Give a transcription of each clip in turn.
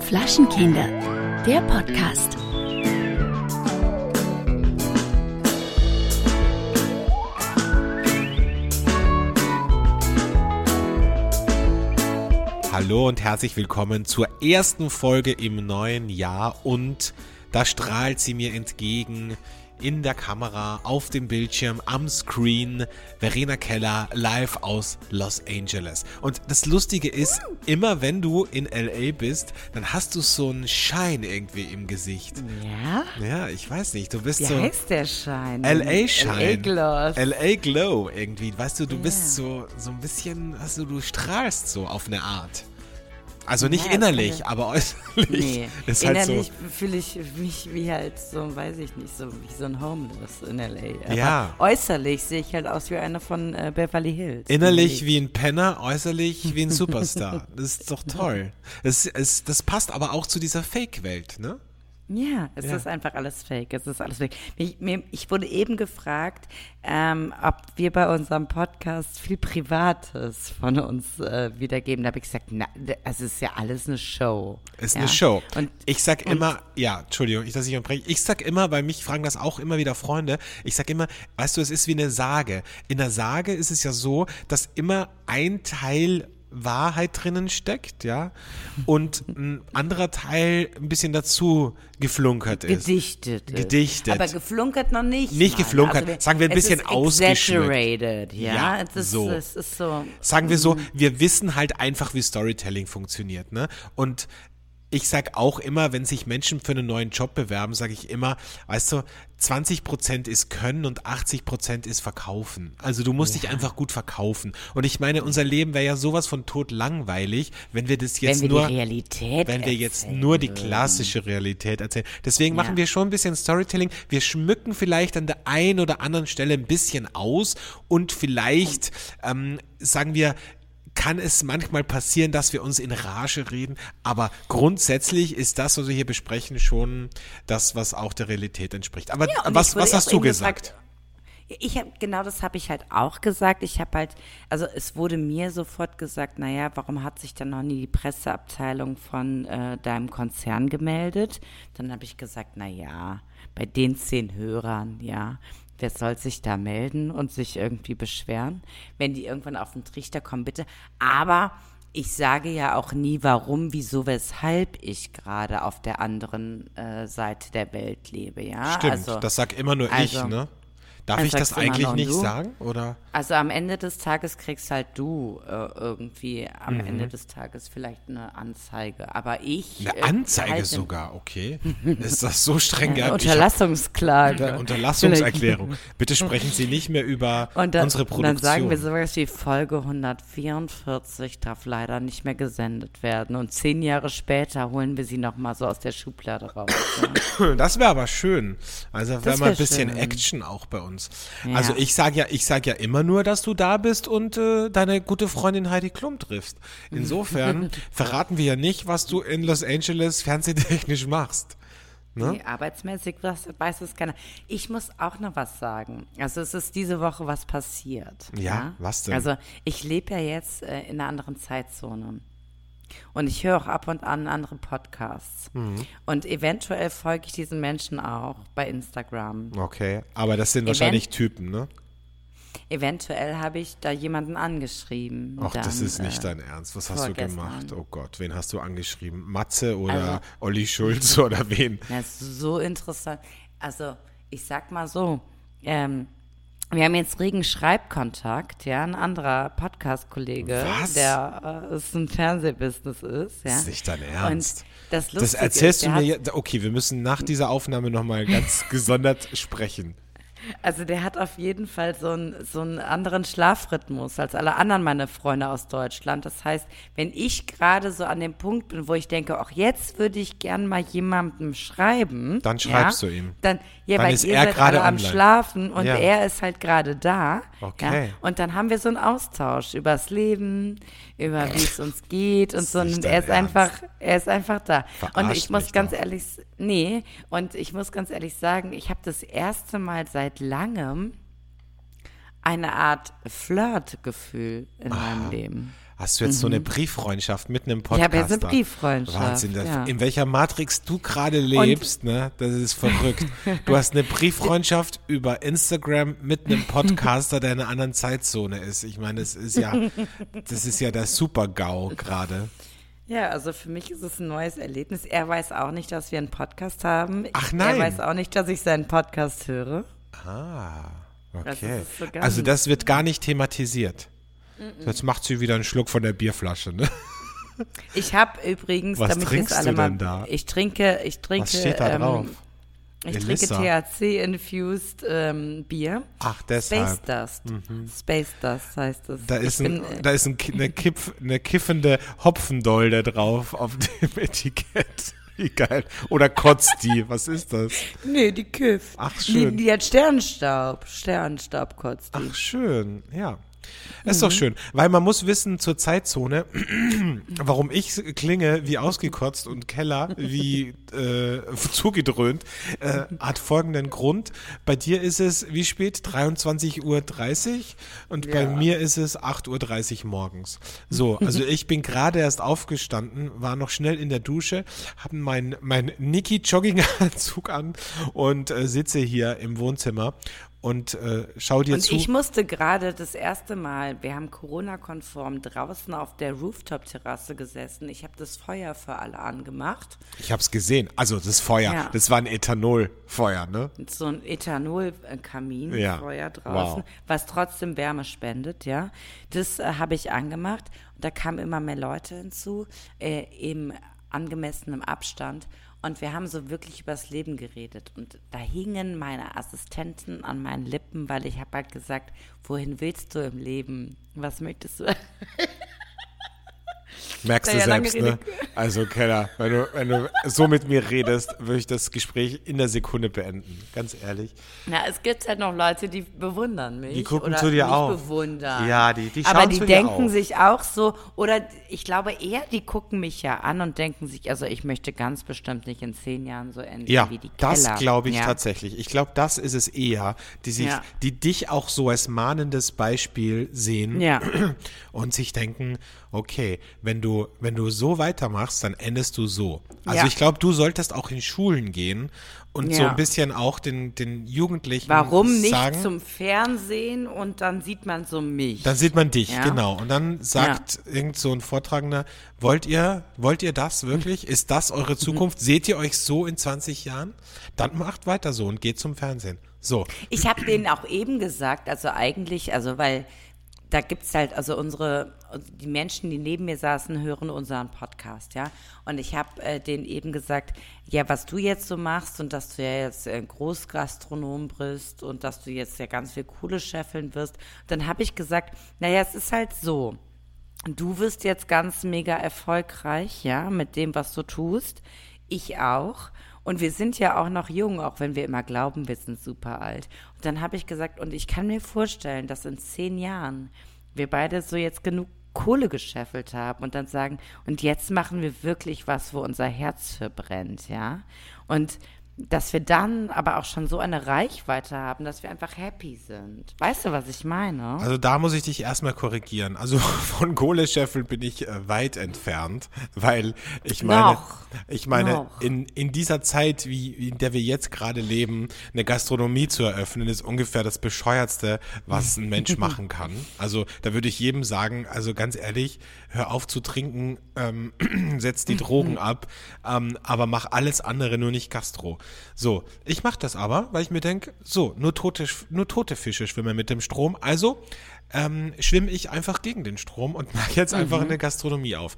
Flaschenkinder, der Podcast. Hallo und herzlich willkommen zur ersten Folge im neuen Jahr und da strahlt sie mir entgegen in der Kamera, auf dem Bildschirm, am Screen. Verena Keller live aus Los Angeles. Und das Lustige ist, immer wenn du in LA bist, dann hast du so einen Schein irgendwie im Gesicht. Ja? Ja, ich weiß nicht, du bist Wie so. heißt der Schein? LA Schein. LA Gloss. LA Glow irgendwie. Weißt du, du bist Ja. so, so ein bisschen, also du strahlst so auf eine Art. Also nicht Ja, innerlich, kann aber äußerlich. Nee, Ist halt innerlich so. fühle ich mich wie halt so, weiß ich nicht, so wie so ein Homeless in L.A. Aber Ja. äußerlich sehe ich halt aus wie einer von äh, Beverly Hills. Innerlich wie ein Penner, äußerlich wie ein Superstar. Das ist doch toll. Das, es, das passt aber auch zu dieser Fake-Welt, ne? Ja, es Ja. ist einfach alles fake. Es ist alles fake. Ich, mir, ich wurde eben gefragt, ähm, ob wir bei unserem Podcast viel Privates von uns äh, wiedergeben. Da habe ich gesagt, na, es ist ja alles eine Show. Ist ja. eine Show. Und ich sag immer, ja, Entschuldigung, ich, dass ich unterbreche. Ich sag immer, weil mich fragen das auch immer wieder Freunde, ich sag immer, weißt du, es ist wie eine Sage. In der Sage ist es ja so, dass immer ein Teil Wahrheit drinnen steckt, ja, und ein anderer Teil ein bisschen dazu geflunkert ist. Gedichtet. Gedichtet. Aber geflunkert noch nicht. Nicht mal. geflunkert. Sagen wir ein bisschen ausgeschmückt. Ja. Ja, ist, so. so. Sagen wir Mhm. so, wir wissen halt einfach, wie Storytelling funktioniert, ne? Und ich sag auch immer, wenn sich Menschen für einen neuen Job bewerben, sage ich immer, weißt du, 20% ist Können und 80% ist Verkaufen. Also du musst dich einfach gut verkaufen. Und ich meine, unser Leben wäre ja sowas von tot langweilig, wenn wir das jetzt Wenn wir nur, die Realität wenn wir jetzt nur die klassische Realität erzählen. Deswegen machen Ja. wir schon ein bisschen Storytelling. Wir schmücken vielleicht an der einen oder anderen Stelle ein bisschen aus und vielleicht ähm, sagen wir, kann es manchmal passieren, dass wir uns in Rage reden, aber grundsätzlich ist das, was wir hier besprechen, schon das, was auch der Realität entspricht. Aber Ja, was, was hast du gesagt? gefragt, Ich habe genau das habe ich halt auch gesagt. Ich habe halt, also es wurde mir sofort gesagt, naja, warum hat sich dann noch nie die Presseabteilung von äh, deinem Konzern gemeldet? Dann habe ich gesagt, naja, bei den zehn Hörern, ja, wer soll sich da melden und sich irgendwie beschweren? Wenn die irgendwann auf den Trichter kommen, bitte. Aber ich sage ja auch nie, warum, wieso, weshalb ich gerade auf der anderen äh, Seite der Welt lebe, ja. Stimmt, also, das sag immer nur ich, also- ne? Darf Also ich das eigentlich nicht du? sagen? Oder? Also am Ende des Tages kriegst halt du äh, irgendwie am Mhm. Ende des Tages vielleicht eine Anzeige. Aber ich. Eine äh, Anzeige halte- sogar, okay. Ist das so streng? Hab- Unterlassungsklage. Eine Unterlassungserklärung. Bitte sprechen Sie nicht mehr über Und dann, unsere und Produktion. dann sagen wir sowas wie Folge 144 darf leider nicht mehr gesendet werden. Und zehn Jahre später holen wir sie nochmal so aus der Schublade raus. Ja. Das wäre aber schön. Also wäre Das mal ein bisschen schön. Action auch bei uns. Ja. Also ich sage ja, ich sage ja immer nur, dass du da bist und äh, deine gute Freundin Heidi Klum triffst. Insofern verraten wir ja nicht, was du in Los Angeles fernsehtechnisch machst. Ne? Nee, arbeitsmäßig was, weiß es keiner. Ich muss auch noch was sagen. Also es ist diese Woche was passiert. Ja, was denn? Also ich lebe ja jetzt äh, in einer anderen Zeitzone. Und ich höre auch ab und an andere Podcasts. Mhm. Und eventuell folge ich diesen Menschen auch bei Instagram. Okay, aber das sind wahrscheinlich Typen, ne? Eventuell habe ich da jemanden angeschrieben. Ach, das ist nicht äh, dein Ernst. Was hast du gemacht? Oh Gott, wen hast du angeschrieben? Matze oder Also- Olli Schulz oder wen? Das ist so interessant. Also, ich sag mal so, ähm, wir haben jetzt regen Schreibkontakt, ja, ein anderer Podcast-Kollege, der äh, ist ein Fernsehbusiness ist, ja. Das ist nicht dein Ernst. Und das, Das erzählst ist, du mir hat, jetzt. Okay, wir müssen nach dieser Aufnahme nochmal ganz gesondert sprechen. Also der hat auf jeden Fall so einen, so einen anderen Schlafrhythmus als alle anderen meine Freunde aus Deutschland. Das heißt, wenn ich gerade so an dem Punkt bin, wo ich denke, auch jetzt würde ich gern mal jemandem schreiben. Dann schreibst ja, du ihm. Dann, ja, Dann weil ist ihr er gerade am. Schlafen und Ja. er ist halt gerade da. Okay. Ja, und dann haben wir so einen Austausch übers Leben, über wie es uns geht und so. Und er ist Ernst. einfach, er ist einfach da. und Verarscht ich muss ganz doch. ehrlich, nee, und ich muss ganz ehrlich sagen, ich habe das erste Mal seit langem eine Art Flirtgefühl in meinem Leben. Hast du jetzt so eine Brieffreundschaft mit einem Podcast? habe jetzt eine Brieffreundschaft. Wahnsinn, das- ja. in welcher Matrix du gerade lebst, ne? Das ist verrückt. Du hast eine Brieffreundschaft über Instagram mit einem Podcaster, der in einer anderen Zeitzone ist. Ich meine, das ist ja, das ist ja der Super-GAU gerade. Ja, also für mich ist es ein neues Erlebnis. Er weiß auch nicht, dass wir einen Podcast haben. Ach nein. Er weiß auch nicht, dass ich seinen Podcast höre. Ah, Das okay. ist so Also das wird gar nicht thematisiert. Jetzt macht sie wieder einen Schluck von der Bierflasche, ne? Ich habe übrigens, Was damit trinkst alle du mal, denn da? ich trinke, ich trinke, Was steht da ähm, drauf? ich Elissa. trinke THC-infused ähm, Bier. Ach, Space deshalb. Dust. Space Dust heißt es. Da ist, ein, bin, äh, da ist ein, eine, Kipf, eine kiffende Hopfendolde drauf auf dem Etikett. Wie geil. Oder kotzt die. Was ist das? nee, die Kiff. Ach, schön. Die, die hat Sternstaub. Sternstaub kotzt die. Ach, schön. Ja. Ist doch schön, weil man muss wissen zur Zeitzone, warum ich klinge wie ausgekotzt und Keller wie äh, zugedröhnt, äh, hat folgenden Grund. Bei dir ist es wie spät? 23.30 Uhr und bei Ja. mir ist es 8.30 Uhr morgens. So, also ich bin gerade erst aufgestanden, war noch schnell in der Dusche, habe mein, mein Niki Jogginganzug an und äh, sitze hier im Wohnzimmer und äh, schau dir Und zu. ich musste gerade das erste Mal, wir haben Corona-konform draußen auf der Rooftop-Terrasse gesessen. Ich habe das Feuer für alle angemacht. Ich hab's gesehen. Also das Feuer, Ja. das war ein Ethanolfeuer, ne? So ein Ethanol-Kamin, Ja. Feuer draußen, Wow. was trotzdem Wärme spendet, ja. Das äh, habe ich angemacht und da kamen immer mehr Leute hinzu, äh, im angemessenen Abstand. Und wir haben so wirklich übers Leben geredet. Und da hingen meine Assistenten an meinen Lippen, weil ich habe halt gesagt, wohin willst du im Leben? Was möchtest du? Merkst du selbst, ne? Also Keller, wenn du, wenn du so mit mir redest, würde ich das Gespräch in der Sekunde beenden. Ganz ehrlich. Na, es gibt halt noch Leute, die bewundern mich. Die gucken oder zu dir auf. bewundern. Ja, die- die Aber schauen die zu dir denken sich auch so, oder ich glaube eher, die gucken mich ja an und denken sich, also ich möchte ganz bestimmt nicht in zehn Jahren so enden Ja, wie die das Keller. glaube ich ja. tatsächlich. Ich glaube, das ist es eher, die sich, Ja. die dich auch so als mahnendes Beispiel sehen Ja. und sich denken, okay, wenn du, wenn du so weitermachst, dann endest du so. Also Ja. ich glaube, du solltest auch in Schulen gehen und so Ja. ein bisschen auch den, den Jugendlichen Warum nicht sagen, zum Fernsehen und dann sieht man so mich? Dann sieht man dich, Ja. genau. Und dann sagt irgend so ein Vortragender, wollt ihr, wollt ihr das wirklich? Ist das eure Zukunft? Seht ihr euch so in 20 Jahren? Dann macht weiter so und geht zum Fernsehen. So. Ich habe denen auch eben gesagt, also eigentlich, also weil da gibt's halt, also unsere, die Menschen, die neben mir saßen, hören unseren Podcast, ja. Und ich habe äh, denen eben gesagt, ja, was du jetzt so machst und dass du ja jetzt äh, Großgastronom bist und dass du jetzt ja ganz viel coole scheffeln wirst. Dann habe ich gesagt, naja, es ist halt so. Du wirst jetzt ganz mega erfolgreich, ja, mit dem, was du tust. Ich auch. Und wir sind ja auch noch jung, auch wenn wir immer glauben, wir sind super alt. Und dann habe ich gesagt, und ich kann mir vorstellen, dass in zehn Jahren wir beide so jetzt genug Kohle gescheffelt haben und dann sagen, und jetzt machen wir wirklich was, wo unser Herz für brennt, ja. Und dass wir dann aber auch schon so eine Reichweite haben, dass wir einfach happy sind. Weißt du, was ich meine? Also da muss ich dich erstmal korrigieren. Also von Kohlescheffeln bin ich äh, weit entfernt, weil ich meine, Noch. ich meine, Noch. in, in dieser Zeit, wie, wie in der wir jetzt gerade leben, eine Gastronomie zu eröffnen, ist ungefähr das bescheuertste, was ein Mensch machen kann. Also da würde ich jedem sagen, also ganz ehrlich, hör auf zu trinken, ähm, setz die Drogen ab, ähm, aber mach alles andere, nur nicht Gastro. So, ich mache das aber, weil ich mir denke, so, nur tote, nur tote Fische schwimmen mit dem Strom, also ähm, schwimme ich einfach gegen den Strom und mache jetzt einfach eine Gastronomie auf.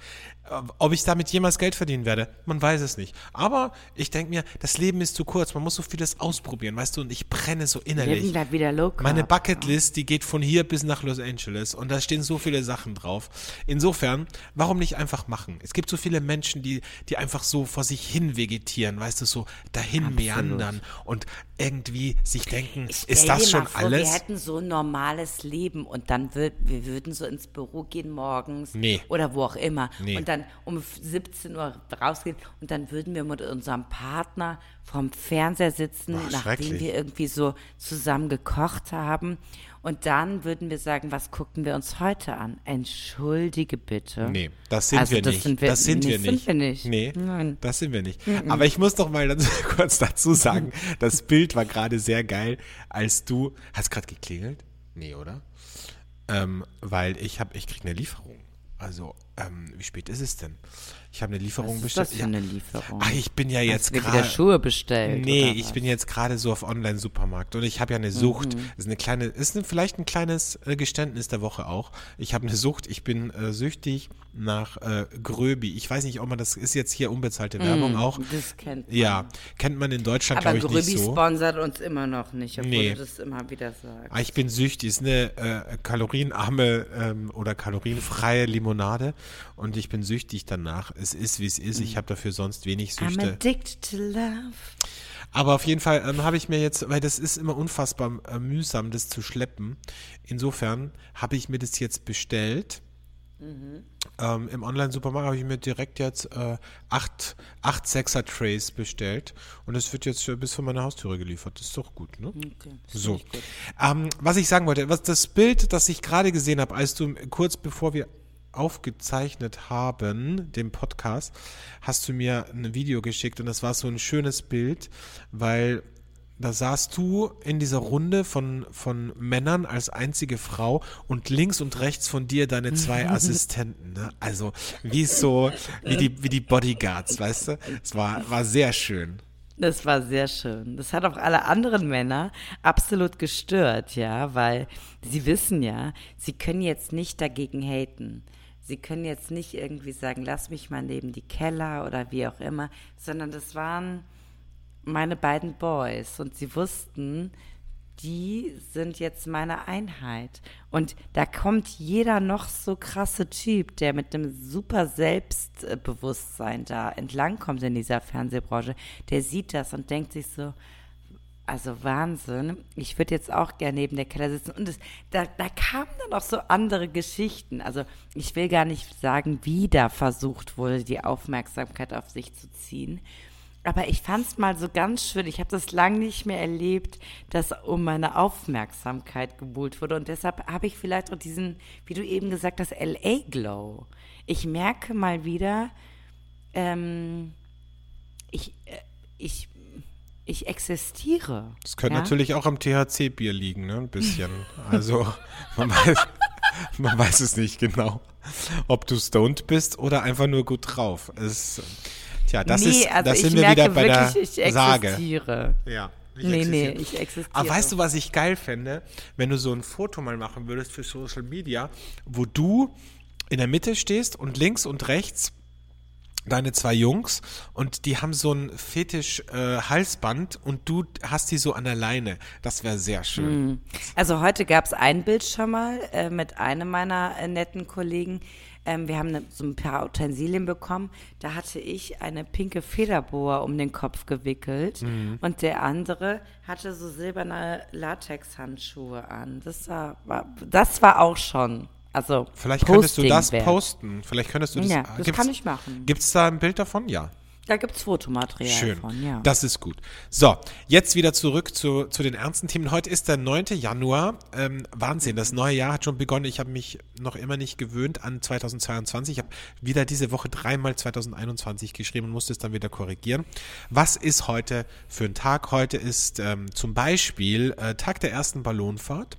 Äh, Ob ich damit jemals Geld verdienen werde, man weiß es nicht. Aber ich denke mir, das Leben ist zu kurz, man muss so vieles ausprobieren, weißt du, und ich brenne so innerlich. Leben bleibt wieder low. Meine Bucketlist, die geht von hier bis nach Los Angeles und da stehen so viele Sachen drauf. Insofern, warum nicht einfach machen? Es gibt so viele Menschen, die, die einfach so vor sich hin vegetieren, weißt du, so dahin meandern und irgendwie sich denken, ist das schon vor, alles? Wir hätten so ein normales Leben und dann würd, wir würden so ins Büro gehen morgens Nee. oder wo auch immer Nee. und dann um 17 Uhr rausgehen und dann würden wir mit unserem Partner vorm Fernseher sitzen, Boah, nachdem wir irgendwie so zusammen gekocht haben Und dann würden wir sagen, was gucken wir uns heute an? Entschuldige bitte. Nee, das sind Also wir das nicht. sind wir- das sind nee, wir sind nicht. wir nicht. Nee, Nein. das sind wir nicht. Aber ich muss doch mal dazu, kurz dazu sagen, das Bild war gerade sehr geil, als du, hast gerade geklingelt? Nee, oder? Ähm, weil ich habe, ich krieg eine Lieferung. Also, ähm, wie spät ist es denn? Ich habe eine Lieferung Was ist bestellt. das für eine Lieferung? Ach, ich bin ja jetzt dir wieder gerade. Schuhe bestellt? Nee, ich bin jetzt gerade so auf Online-Supermarkt und ich habe ja eine Sucht. Mhm. Das ist eine kleine, ist eine, vielleicht ein kleines äh, Geständnis der Woche auch. Ich habe eine Sucht. Ich bin äh, süchtig nach äh, Gröbi. Ich weiß nicht, ob man das ist jetzt hier unbezahlte Werbung auch. Mhm, Das kennt man. Ja, kennt man in Deutschland Aber glaube ich nicht so. sponsert uns immer noch nicht, obwohl Nee. du das immer wieder sagst. Ah, Ich bin süchtig. Ist eine äh, kalorienarme ähm, oder kalorienfreie Limonade und ich bin süchtig danach. Es ist wie es ist. Ich habe dafür sonst wenig I'm Süchte. addicted to love. Aber auf jeden Fall ähm, habe ich mir jetzt, weil das ist immer unfassbar äh, mühsam, das zu schleppen. Insofern habe ich mir das jetzt bestellt. Ähm, Im Online-Supermarkt habe ich mir direkt jetzt äh, acht, acht 6er Trays bestellt und es wird jetzt bis vor meine Haustüre geliefert. Das ist doch gut, ne? Okay, So. gut. Ähm, was ich sagen wollte, was das Bild, das ich gerade gesehen habe, als du kurz bevor wir aufgezeichnet haben, den Podcast, hast du mir ein Video geschickt und das war so ein schönes Bild, weil da saßt du in dieser Runde von, von Männern als einzige Frau und links und rechts von dir deine zwei Assistenten. Ne? Also wie so, wie die, wie die Bodyguards, weißt du? Es war, war sehr schön. Das war sehr schön. Das hat auch alle anderen Männer absolut gestört, ja, weil sie wissen ja, sie können jetzt nicht dagegen haten. Sie können jetzt nicht irgendwie sagen, lass mich mal neben die Keller oder wie auch immer, sondern das waren meine beiden Boys und sie wussten, die sind jetzt meine Einheit. Und da kommt jeder noch so krasse Typ, der mit einem super Selbstbewusstsein da entlangkommt in dieser Fernsehbranche, der sieht das und denkt sich so, also Wahnsinn, ich würde jetzt auch gerne neben der Keller sitzen. Und es, da, da kamen dann auch so andere Geschichten. Also ich will gar nicht sagen, wie da versucht wurde, die Aufmerksamkeit auf sich zu ziehen. Aber ich fand es mal so ganz schön. Ich habe das lange nicht mehr erlebt, dass um meine Aufmerksamkeit gebuhlt wurde. Und deshalb habe ich vielleicht auch diesen, wie du eben gesagt hast, LA-Glow. Ich merke mal wieder, ähm, ich, äh, ich, ich existiere. Das könnte ja? natürlich auch am THC-Bier liegen, ne? Ein bisschen. Also, man weiß, man weiß es nicht genau, ob du stoned bist oder einfach nur gut drauf. Es, tja, das nee, ist, also das ich sind wir wieder bei wirklich, der ich Sage. existiere. Ja. ich Nee, nee, existiere. ich existiere. Aber weißt du, was ich geil fände? Wenn du so ein Foto mal machen würdest für Social Media, wo du in der Mitte stehst und links und rechts deine zwei Jungs und die haben so ein fetisch äh, Halsband und du hast die so an der Leine. Das wäre sehr schön. Also heute gab es ein Bild schon mal äh, mit einem meiner äh, netten Kollegen. Ähm, wir haben ne, so ein paar Utensilien bekommen. Da hatte ich eine pinke Federboa um den Kopf gewickelt und der andere hatte so silberne Latexhandschuhe an. Das war, war, das war auch schon. Also Vielleicht könntest du das Posting wert. posten. Vielleicht könntest du das. Ja, das kann ich machen. Gibt es da ein Bild davon? Ja. Da gibt's Fotomaterial Schön. von, ja. Das ist gut. So, jetzt wieder zurück zu, zu den ernsten Themen. Heute ist der 9. Januar. Ähm, Wahnsinn, das neue Jahr hat schon begonnen. Ich habe mich noch immer nicht gewöhnt an 2022. Ich habe wieder diese Woche dreimal 2021 geschrieben und musste es dann wieder korrigieren. Was ist heute für ein Tag? Heute ist ähm, zum Beispiel äh, Tag der ersten Ballonfahrt.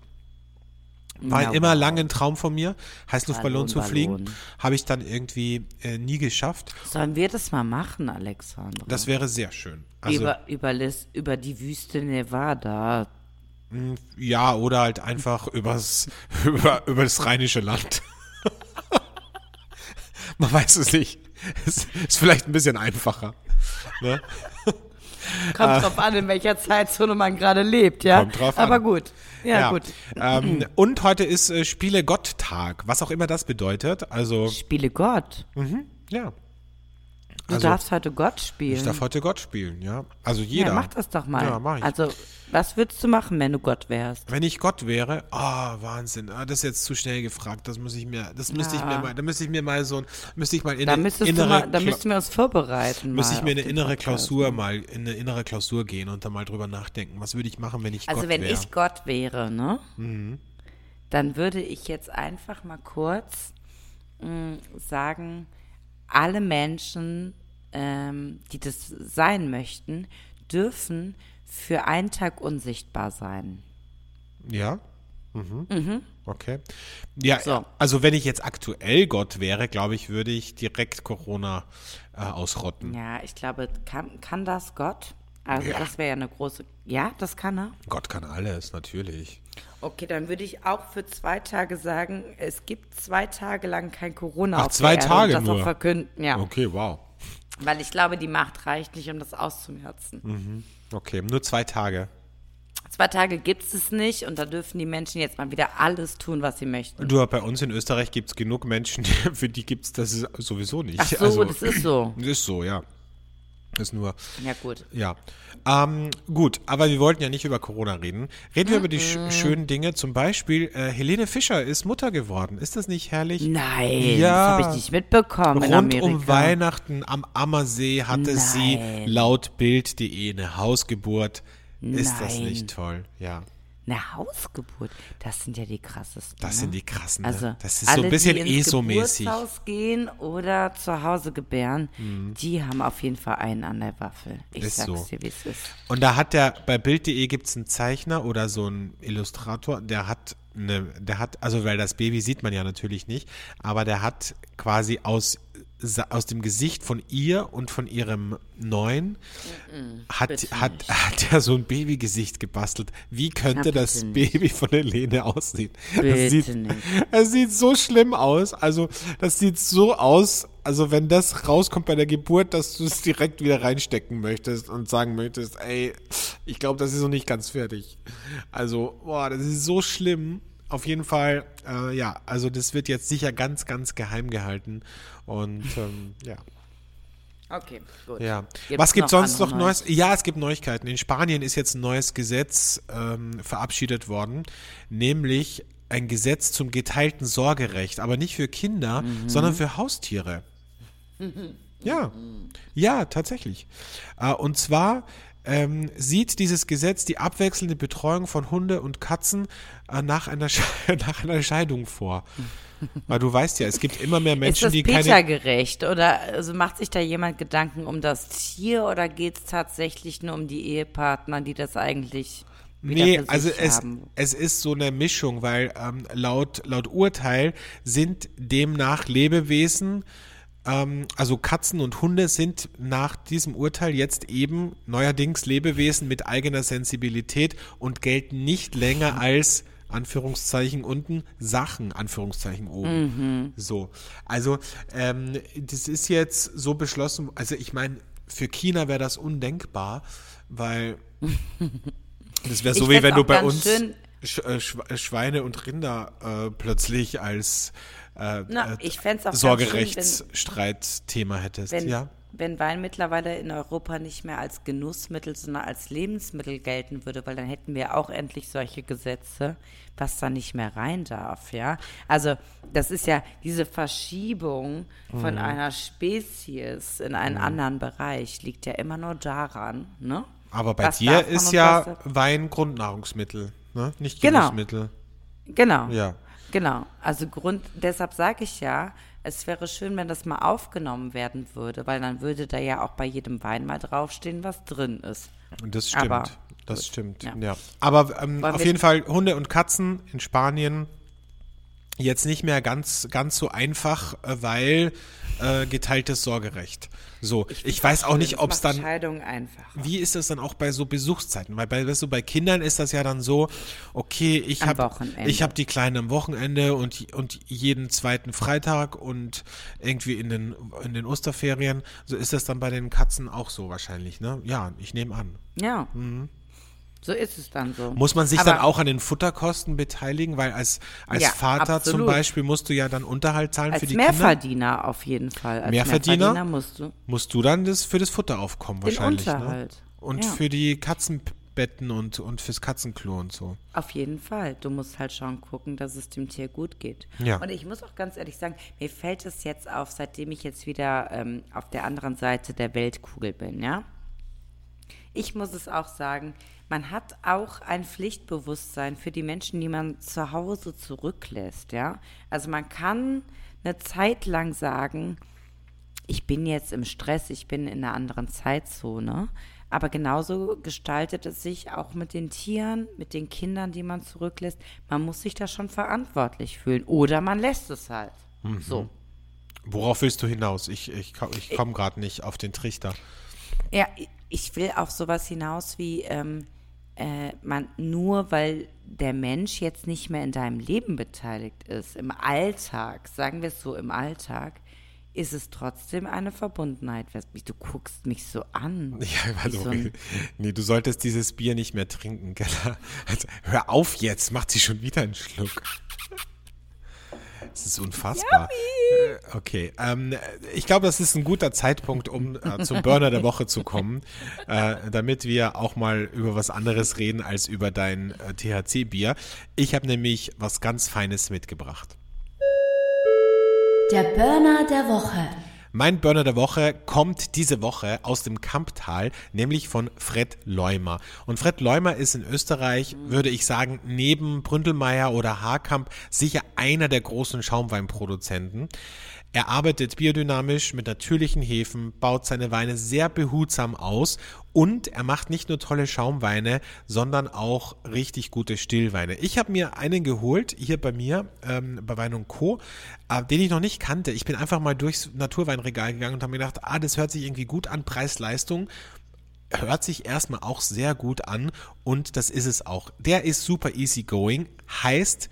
War Ja, immer wow. lange ein Traum von mir, Heißluftballon Ballon, zu fliegen. Ballon. Habe ich dann irgendwie äh, nie geschafft. Sollen wir das mal machen, Alexandra? Das wäre sehr schön. Also, über, über, Lis- über die Wüste Nevada. Ja, oder halt einfach übers, über, über das rheinische Land. Man weiß es nicht. Es ist vielleicht ein bisschen einfacher. Ne? Kommt drauf an, in welcher Zeitzone man gerade lebt, ja. Kommt drauf an. Aber gut. Ja, gut. Ähm, und heute ist äh, Spiele Gott-Tag, was auch immer das bedeutet. Also, Spiele Gott. ja. Du Also, darfst heute Gott spielen. ich darf heute Gott spielen, ja. Also jeder. Ja, mach das doch mal. Ja, mach ich. Also, was würdest du machen, wenn du Gott wärst? Wenn ich Gott wäre, ah, Wahnsinn, ah, das ist jetzt zu schnell gefragt, das muss ich mir, das müsste ich mir Ja. mal, da müsste ich mir mal so, ein- müsste ich mal in Da eine innere, mal, da müssten wir uns vorbereiten. müsste ich mir eine innere Podcast. Klausur mal, in eine innere Klausur gehen und dann mal drüber nachdenken, was würde ich machen, wenn ich Also Gott wenn wäre? ich Gott wäre, ne? dann würde ich jetzt einfach mal kurz mh, sagen, alle Menschen, ähm, die das sein möchten, dürfen für einen Tag unsichtbar sein. Ja. Mhm. Okay. Ja, So. also wenn ich jetzt aktuell Gott wäre, glaube ich, würde ich direkt Corona äh, ausrotten. Ja, ich glaube, kann, kann das Gott? Also Ja. das wäre ja eine große. Ja, das kann er. Gott kann alles, natürlich. Okay, dann würde ich auch für zwei Tage sagen, es gibt zwei Tage lang kein Corona Ach, auf zwei der Erde Tage und das nur? auch verkünden. Ja, Okay, wow. weil ich glaube, die Macht reicht nicht, um das auszumerzen. Okay, nur zwei Tage. Zwei Tage gibt es nicht und da dürfen die Menschen jetzt mal wieder alles tun, was sie möchten. Du, bei uns in Österreich gibt es genug Menschen, für die gibt es das sowieso nicht. Ach so, also, das ist so. Ist so, ja. Ist nur, Ja, gut. ja. Ähm, gut, aber wir wollten ja nicht über Corona reden. Reden wir über die sch schönen Dinge. Zum Beispiel, äh, Helene Fischer ist Mutter geworden. Ist das nicht herrlich? Nein, Ja. das habe ich nicht mitbekommen Rund um Weihnachten am Ammersee hatte sie Nein. laut Bild.de eine Hausgeburt. Ist das Nein. nicht toll? Ja, Eine Hausgeburt, das sind ja die krassesten. das ne? sind die krassen. Ne? Also das ist so alle, ein bisschen die ins ESO-mäßig. Geburtshaus gehen oder zu Hause gebären, Mhm. die haben auf jeden Fall einen an der Waffel. Ich Ist sag's so. dir, wie es ist. Und da hat der, bei Bild.de gibt es einen Zeichner oder so einen Illustrator, der hat eine, der hat, also weil das Baby sieht man ja natürlich nicht, aber der hat quasi aus, aus dem Gesicht von ihr und von ihrem Neuen hat, hat, hat er so ein Babygesicht gebastelt. Wie könnte Na, das nicht. Baby von Helene aussehen? Das sieht, sieht so schlimm aus. Also, das sieht so aus, also wenn das rauskommt bei der Geburt, dass du es direkt wieder reinstecken möchtest und sagen möchtest, ey, ich glaube, das ist noch nicht ganz fertig. Also, boah, das ist so schlimm. Auf jeden Fall, äh, ja, also das wird jetzt sicher ganz, ganz geheim gehalten. Und ähm, ja. Okay, gut. Ja. Gibt's Was gibt sonst noch Neues? Ja, es gibt Neuigkeiten. In Spanien ist jetzt ein neues Gesetz ähm, verabschiedet worden, nämlich ein Gesetz zum geteilten Sorgerecht, aber nicht für Kinder, sondern für Haustiere. Ja, ja, tatsächlich. Äh, und zwar ähm, sieht dieses Gesetz die abwechselnde Betreuung von Hunde und Katzen äh, nach, einer nach einer Scheidung vor. Weil du weißt ja, es gibt immer mehr Ist Menschen, das die keine Peter-gerecht oder also macht sich da jemand Gedanken um das Tier oder geht es tatsächlich nur um die Ehepartner, die das eigentlich Nee, also es, haben? es ist so eine Mischung, weil ähm, laut, laut Urteil sind demnach Lebewesen, ähm, also Katzen und Hunde sind nach diesem Urteil jetzt eben neuerdings Lebewesen mit eigener Sensibilität und gelten nicht länger als Anführungszeichen unten Sachen, Anführungszeichen oben. So, also ähm, das ist jetzt so beschlossen, also ich meine, für China wäre das undenkbar, weil das wäre so wie wenn du bei uns äh, Schweine und Rinder äh, plötzlich als äh, Na, äh, Sorgerechtsstreitthema hättest. Wenn, ja. wenn Wein mittlerweile in Europa nicht mehr als Genussmittel, sondern als Lebensmittel gelten würde, weil dann hätten wir auch endlich solche Gesetze, was da nicht mehr rein darf, ja. Also das ist ja diese Verschiebung von Mhm. einer Spezies in einen anderen Bereich liegt ja immer nur daran, ne? Aber bei Was dir ist ja Wein Grundnahrungsmittel, ne? Nicht Genau. Genussmittel. Genau. Ja. Genau. Also Grund, deshalb sage ich ja, es wäre schön, wenn das mal aufgenommen werden würde, weil dann würde da ja auch bei jedem Wein mal draufstehen, was drin ist. Und das stimmt. Aber das gut, stimmt. Ja. ja. Aber ähm, auf jeden Fall Hunde und Katzen in Spanien jetzt nicht mehr ganz, ganz so einfach, äh, weil äh, geteiltes Sorgerecht. So, ich, weiß auch nicht, ob es dann. Scheidung einfach. Wie ist das dann auch bei so Besuchszeiten? Weil bei, weißt du, bei Kindern ist das ja dann so, okay, ich habe ich hab die Kleinen am Wochenende und, und jeden zweiten Freitag und irgendwie in den, in den Osterferien. So ist das dann bei den Katzen auch so wahrscheinlich, ne? Ja, ich nehme an. Ja. So ist es dann so. Muss man sich Aber dann auch an den Futterkosten beteiligen? Weil als, als Ja, Vater zum absolut. Beispiel musst du ja dann Unterhalt zahlen als für die Kinder. Mehrverdiener auf jeden Fall. Als Mehrverdiener? musst du. Musst du dann das für das Futter aufkommen Den wahrscheinlich. Ne? Unterhalt. Und Ja. für die Katzenbetten und, und fürs Katzenklo und so. Auf jeden Fall. Du musst halt schon gucken, dass es dem Tier gut geht. Ja. Und ich muss auch ganz ehrlich sagen, mir fällt es jetzt auf, seitdem ich jetzt wieder ähm, auf der anderen Seite der Weltkugel bin, ja. Ich muss es auch sagen, man hat auch ein Pflichtbewusstsein für die Menschen, die man zu Hause zurücklässt, ja. Also man kann eine Zeit lang sagen, ich bin jetzt im Stress, ich bin in einer anderen Zeitzone. Aber genauso gestaltet es sich auch mit den Tieren, mit den Kindern, die man zurücklässt. Man muss sich da schon verantwortlich fühlen. Oder man lässt es halt. Mhm. So. Worauf willst du hinaus? Ich, ich, ich komme gerade nicht auf den Trichter. Ja, ich will auf sowas hinaus wie, ähm, äh, man nur weil der Mensch jetzt nicht mehr in deinem Leben beteiligt ist, im Alltag, sagen wir es so, im Alltag, ist es trotzdem eine Verbundenheit. Du guckst mich so an. Ja, also, so nee, du solltest dieses Bier nicht mehr trinken, gell? Also, hör auf jetzt, macht sie schon wieder einen Schluck. Das ist unfassbar. Yummy. Äh, okay, ähm, ich glaube, das ist ein guter Zeitpunkt, um äh, zum Burner der Woche zu kommen, äh, damit wir auch mal über was anderes reden als über dein äh, THC-Bier. Ich habe nämlich was ganz Feines mitgebracht. Der Burner der Woche. Mein Burner der Woche kommt diese Woche aus dem Kamptal, nämlich von Fred Leumer. Und Fred Leumer ist in Österreich, würde ich sagen, neben Bründelmeier oder Haarkamp sicher einer der großen Schaumweinproduzenten. Er arbeitet biodynamisch mit natürlichen Hefen, baut seine Weine sehr behutsam aus und er macht nicht nur tolle Schaumweine, sondern auch richtig gute Stillweine. Ich habe mir einen geholt, hier bei mir, ähm, bei Wein Co., äh, den ich noch nicht kannte. Ich bin einfach mal durchs Naturweinregal gegangen und habe mir gedacht, ah, das hört sich irgendwie gut an, Preis-Leistung hört sich erstmal auch sehr gut an und das ist es auch. Der ist super easy going, heißt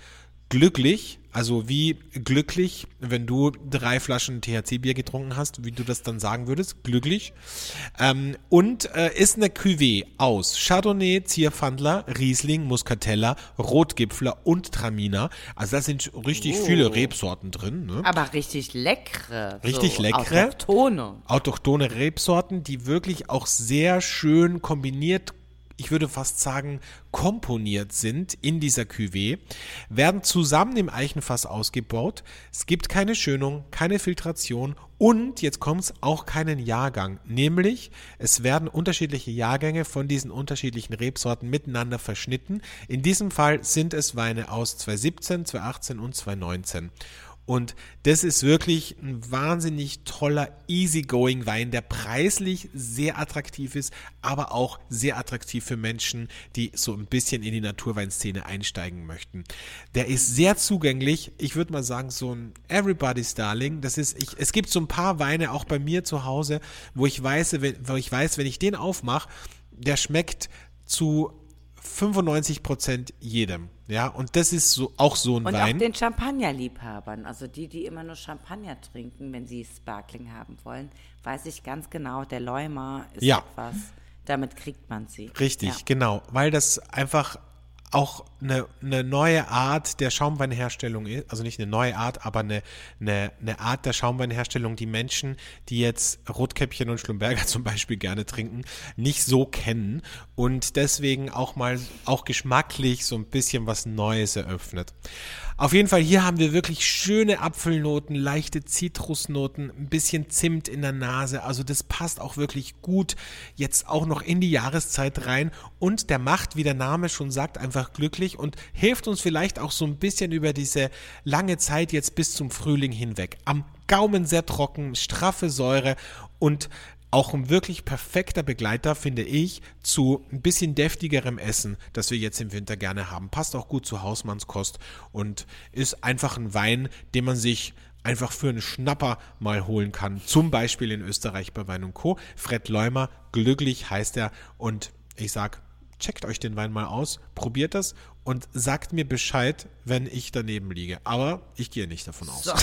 glücklich, also wie glücklich, wenn du drei Flaschen THC-Bier getrunken hast, wie du das dann sagen würdest, glücklich. Ähm, und äh, ist eine Cuvée aus Chardonnay, Zierpfandler, Riesling, Muscatella, Rotgipfler und Traminer. Also da sind richtig oh. viele Rebsorten drin. Ne? Aber richtig leckere. Richtig so leckere. Autochtone. Autochtone Rebsorten, die wirklich auch sehr schön kombiniert ich würde fast sagen, komponiert sind in dieser Cuvée, werden zusammen im Eichenfass ausgebaut. Es gibt keine Schönung, keine Filtration und jetzt kommt es auch keinen Jahrgang. Nämlich, es werden unterschiedliche Jahrgänge von diesen unterschiedlichen Rebsorten miteinander verschnitten. In diesem Fall sind es Weine aus 2017, 2018 und 2019. Und das ist wirklich ein wahnsinnig toller, easygoing Wein, der preislich sehr attraktiv ist, aber auch sehr attraktiv für Menschen, die so ein bisschen in die Naturweinszene einsteigen möchten. Der ist sehr zugänglich. Ich würde mal sagen, so ein Everybody's Darling. Das ist, ich, es gibt so ein paar Weine auch bei mir zu Hause, wo ich weiß, wo ich weiß, wenn ich den aufmache, der schmeckt zu 95 Prozent jedem. Ja, und das ist so, auch so ein und Wein. Und auch den Champagnerliebhabern, also die, die immer nur Champagner trinken, wenn sie Sparkling haben wollen, weiß ich ganz genau, der Leumer ist ja. etwas, damit kriegt man sie. Richtig, ja. genau, weil das einfach auch eine, eine neue Art der Schaumweinherstellung ist, also nicht eine neue Art, aber eine, eine, eine Art der Schaumweinherstellung, die Menschen, die jetzt Rotkäppchen und Schlumberger zum Beispiel gerne trinken, nicht so kennen und deswegen auch mal auch geschmacklich so ein bisschen was Neues eröffnet. Auf jeden Fall, hier haben wir wirklich schöne Apfelnoten, leichte Zitrusnoten, ein bisschen Zimt in der Nase. Also das passt auch wirklich gut jetzt auch noch in die Jahreszeit rein. Und der macht, wie der Name schon sagt, einfach glücklich und hilft uns vielleicht auch so ein bisschen über diese lange Zeit jetzt bis zum Frühling hinweg. Am Gaumen sehr trocken, straffe Säure und auch ein wirklich perfekter Begleiter, finde ich, zu ein bisschen deftigerem Essen, das wir jetzt im Winter gerne haben. Passt auch gut zu Hausmannskost und ist einfach ein Wein, den man sich einfach für einen Schnapper mal holen kann. Zum Beispiel in Österreich bei Wein Co. Fred Leumer, glücklich heißt er. Und ich sag, checkt euch den Wein mal aus, probiert das und sagt mir Bescheid, wenn ich daneben liege. Aber ich gehe nicht davon aus. So.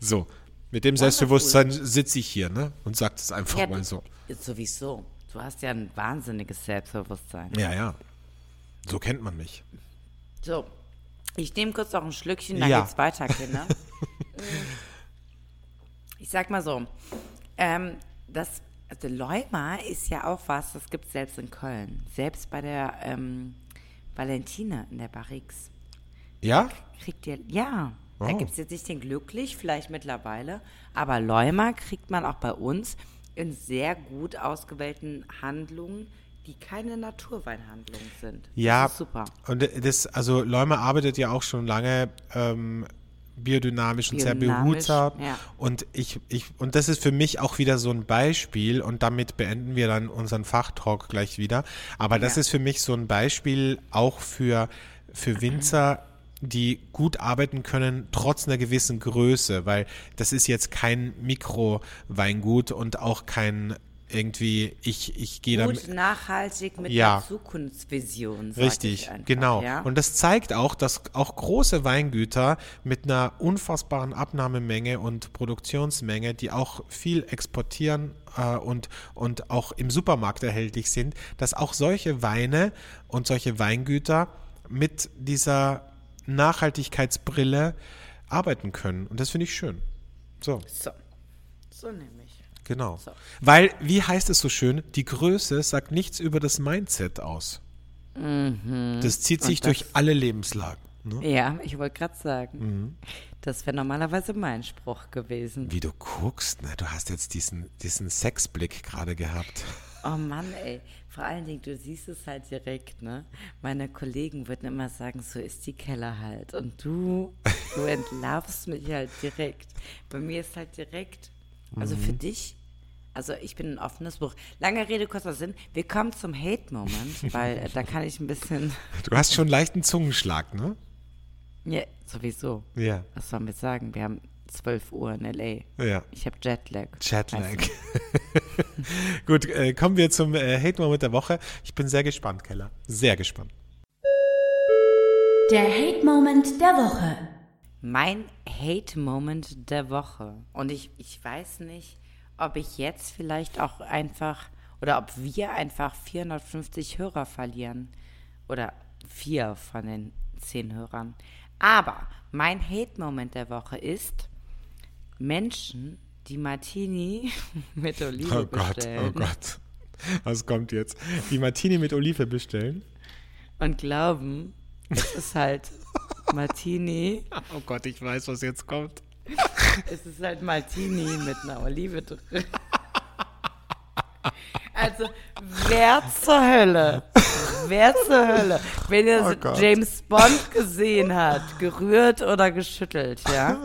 so. Mit dem Selbstbewusstsein sitze ich hier, ne? Und sage es einfach ja, mal so. Sowieso. Du hast ja ein wahnsinniges Selbstbewusstsein. Ja, ja. So kennt man mich. So. Ich nehme kurz noch ein Schlückchen, dann ja. geht's weiter, Kinder. ich sag mal so, ähm, das also Leuma ist ja auch was, das gibt es selbst in Köln. Selbst bei der ähm, Valentina in der Barrix. Ja? Kriegt ihr, ja. Oh. Da gibt es jetzt nicht den Glücklich, vielleicht mittlerweile, aber Leuma kriegt man auch bei uns in sehr gut ausgewählten Handlungen, die keine Naturweinhandlungen sind. Ja, super. Und das, also Leumer arbeitet ja auch schon lange ähm, biodynamisch und sehr Biodynamisch, behutsam. ja. Und ich, ich, und das ist für mich auch wieder so ein Beispiel, und damit beenden wir dann unseren Fachtalk gleich wieder. Aber das Ja. ist für mich so ein Beispiel auch für, für Winzer, die gut arbeiten können, trotz einer gewissen Größe, weil das ist jetzt kein Mikroweingut und auch kein irgendwie, ich, ich gehe damit. Gut nachhaltig mit Ja. der Zukunftsvision. Richtig, ich einfach, genau. Ja? Und das zeigt auch, dass auch große Weingüter mit einer unfassbaren Abnahmemenge und Produktionsmenge, die auch viel exportieren äh, und, und auch im Supermarkt erhältlich sind, dass auch solche Weine und solche Weingüter mit dieser Nachhaltigkeitsbrille arbeiten können. Und das finde ich schön. So, so. So nämlich. Genau. So. Weil, wie heißt es so schön, die Größe sagt nichts über das Mindset aus. Das zieht sich Mhm. Das- durch alle Lebenslagen. Ne? Ja, ich wollte gerade sagen. Mhm. Das wäre normalerweise mein Spruch gewesen. Wie du guckst, ne? du hast jetzt diesen, diesen Sexblick gerade gehabt. Oh Mann, ey. Vor allen Dingen, du siehst es halt direkt, ne? Meine Kollegen würden immer sagen, so ist die Keller halt. Und du, du entlarvst mich halt direkt. Bei mir ist halt direkt, also Mhm. für dich, also ich bin ein offenes Buch. Lange Rede, kurzer Sinn. Wir kommen zum Hate-Moment, weil äh, da kann ich ein bisschen, Du hast schon leichten Zungenschlag, ne? ja, sowieso. Ja. Was sollen wir sagen? Wir haben 12 Uhr in L.A. Ja. Ich habe Jetlag. Weißt Gut, äh, kommen wir zum äh, Hate-Moment der Woche. Ich bin sehr gespannt, Keller. Sehr gespannt. Der Hate-Moment der Woche. Mein Hate-Moment der Woche. Und ich, ich weiß nicht, ob ich jetzt vielleicht auch einfach oder ob wir einfach 450 Hörer verlieren. Oder vier von den zehn Hörern. Aber mein Hate-Moment der Woche ist Menschen, die Martini mit Olive Oh Gott, bestellen oh Gott. Was kommt jetzt? Die Martini mit Olive bestellen? und glauben, es ist halt Martini Oh Gott, ich weiß, was jetzt kommt. Es ist halt Martini mit einer Olive drin. Also, wer zur Hölle, wer zur Hölle, wenn ihr Oh. James Bond gesehen hat, gerührt oder geschüttelt, ja,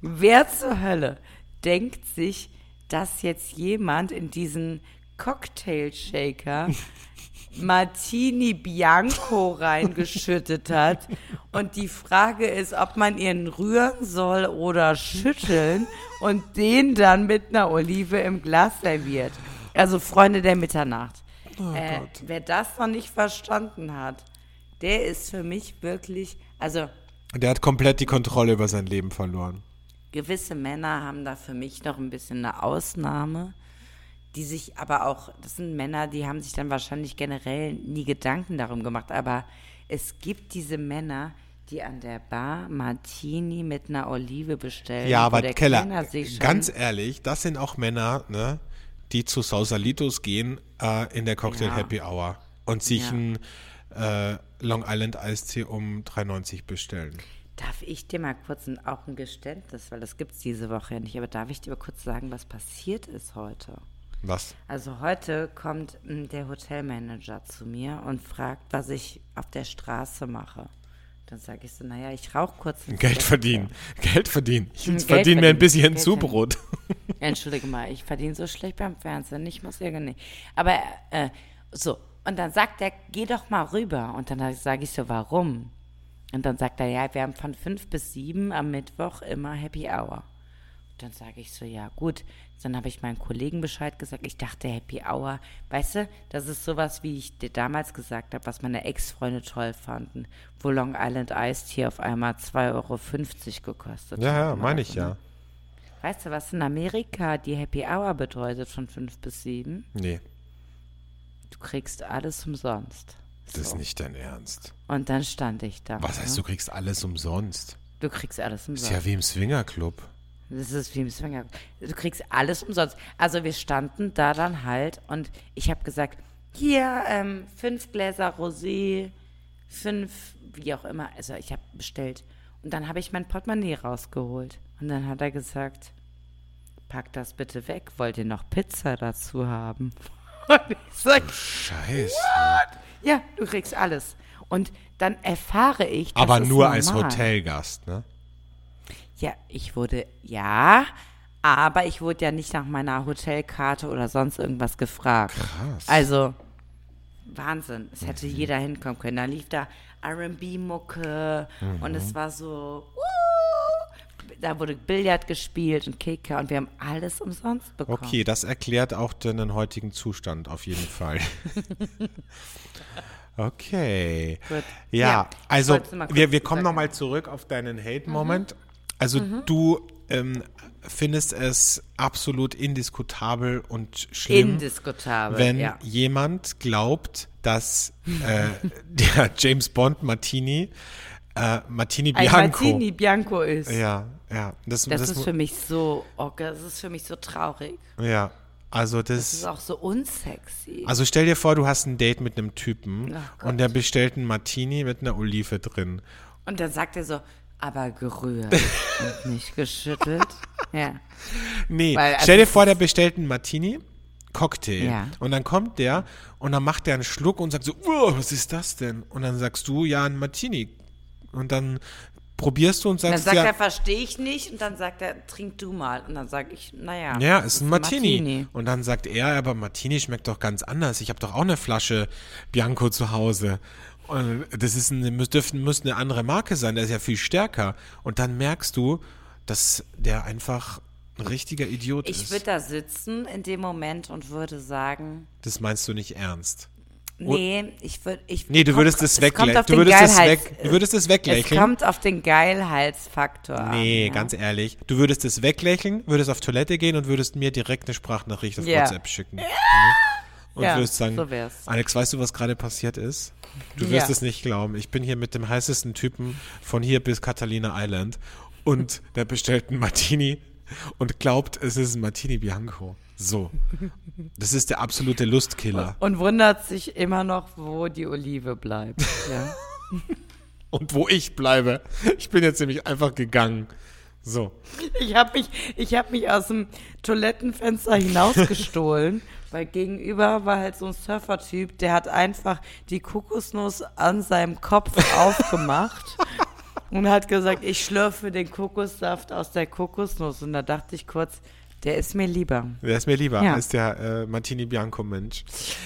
wer zur Hölle denkt sich, dass jetzt jemand in diesen Cocktail-Shaker Martini Bianco reingeschüttet hat. Und die Frage ist, ob man ihn rühren soll oder schütteln und den dann mit einer Olive im Glas serviert. Also Freunde der Mitternacht. äh, wer das noch nicht verstanden hat, der ist für mich wirklich, also Der hat komplett die Kontrolle über sein Leben verloren. gewisse Männer haben da für mich noch ein bisschen eine Ausnahme, die sich aber auch, das sind Männer, die haben sich dann wahrscheinlich generell nie Gedanken darum gemacht, aber es gibt diese Männer, die an der Bar Martini mit einer Olive bestellen. Ja, aber der Keller, sich ganz ehrlich, das sind auch Männer, ne, die zu Sausalitos gehen äh, in der Cocktail Ja. Happy Hour und sich Ja. einen äh, Long Island Eistee um 3,90 bestellen. Darf ich dir mal kurz ein, auch ein Geständnis, weil das gibt es diese Woche ja nicht, aber darf ich dir mal kurz sagen, was passiert ist heute? Was? Also heute kommt m, der Hotelmanager zu mir und fragt, was ich auf der Straße mache. Dann sage ich so, naja, ich rauche kurz. ein Geld Zigarette. verdienen. Geld verdienen. Ich Hm, verdiene mir ein verdienen. bisschen Zubrot. Entschuldige mal, ich verdiene so schlecht beim Fernsehen, ich muss irgendwie. Aber äh, so, und dann sagt er, geh doch mal rüber. Und dann sage ich so, warum? Und dann sagt er, ja, wir haben von fünf bis sieben am Mittwoch immer Happy Hour. Dann sage ich so, ja gut. Dann habe ich meinen Kollegen Bescheid gesagt. Ich dachte, Happy Hour, weißt du, das ist sowas, wie ich dir damals gesagt habe, was meine Ex-Freunde toll fanden, wo Long Island Iced hier auf einmal 2,50 Euro gekostet Ja, hat. ja, oder meine so, ich ne? ja. Weißt du, was in Amerika die Happy Hour bedeutet von fünf bis sieben? Nee, Du kriegst alles umsonst. das ist nicht dein Ernst. Und dann stand ich da. Was heißt, ne? du kriegst alles umsonst? Du kriegst alles Ist umsonst. ja wie im Swingerclub. Das ist wie im Swinger. Du kriegst alles umsonst. Also wir standen da dann halt und ich habe gesagt, hier ähm, fünf Gläser Rosé, fünf, wie auch immer. Also ich habe bestellt. Und dann habe ich mein Portemonnaie rausgeholt. Und dann hat er gesagt, pack das bitte weg. Wollt ihr noch Pizza dazu haben? Und ich sag, Scheiße. ja, du kriegst alles. Und dann erfahre ich, Aber nur als. Hotelgast, ne? Ja, ich wurde, ja, aber ich wurde ja nicht nach meiner Hotelkarte oder sonst irgendwas gefragt. Krass. Also, Wahnsinn. Es hätte jeder hinkommen können. Da lief da RB-Mucke und es war so, wuh, da wurde Billard gespielt und Kicker und wir haben alles umsonst bekommen. Okay, das erklärt auch deinen heutigen Zustand auf jeden Fall. okay. Gut. Ja, Ja, also wir, wir kommen nochmal zurück auf deinen Hate-Moment. Also du ähm, findest es absolut indiskutabel und schlimm, Indiskutabel. wenn ja. jemand glaubt, dass äh, der James Bond Martini äh, Martini Ein Bianco Martini Bianco ist. ja, ja, das, Das, das, ist für mich so, oh, das ist für mich so traurig. ja, also Das das, ist auch so unsexy. also stell dir vor, du hast ein Date mit einem Typen und der bestellt einen Martini mit einer Olive drin. Und dann sagt er so, aber gerührt und nicht geschüttelt. Ja. Nee, Weil, also stell dir vor, der bestellt einen Martini, Cocktail. Ja. Und dann kommt der und dann macht der einen Schluck und sagt so, oh, was ist das denn? Und dann sagst du, ja, ein Martini. Und dann probierst du und Dann sagst, sagt ja, er, verstehe ich nicht. Und dann sagt er, trink du mal. Und dann sage ich, naja. ja, ist ein Martini. Und dann sagt er, aber Martini schmeckt doch ganz anders. Ich habe doch auch eine Flasche Bianco zu Hause. Und das ist eine, dürften, muss eine andere Marke sein, der ist ja viel stärker. Und dann merkst du, dass der einfach ein richtiger Idiot Ich ist. würde da sitzen in dem Moment und würde sagen, Das meinst du nicht ernst. nee, ich würde, ich. Nee, du würdest es weglächeln. Du würdest Geilheits- weg, du würdest Es weglächeln. kommt auf den Geilheitsfaktor an. Nee, ja. ganz ehrlich. Du würdest das weglächeln, würdest auf Toilette gehen und würdest mir direkt eine Sprachnachricht auf Ja. WhatsApp schicken. Mhm. Und Ja, würdest sagen, so. Alex, weißt du, was gerade passiert ist? Du wirst Ja. es nicht glauben. Ich bin hier mit dem heißesten Typen von hier bis Catalina Island und der bestellt einen Martini und glaubt, es ist ein Martini Bianco. So. Das ist der absolute Lustkiller. Und wundert sich immer noch, wo die Olive bleibt. ja. Und wo ich bleibe. Ich bin jetzt nämlich einfach gegangen. So. Ich habe mich, ich hab mich aus dem Toilettenfenster hinausgestohlen, weil gegenüber war halt so ein Surfer-Typ, der hat einfach die Kokosnuss an seinem Kopf aufgemacht und hat gesagt, ich schlürfe den Kokossaft aus der Kokosnuss. Und da dachte ich kurz, der ist mir lieber. Der ist mir lieber Ja. als der äh, Martini Bianco Mensch.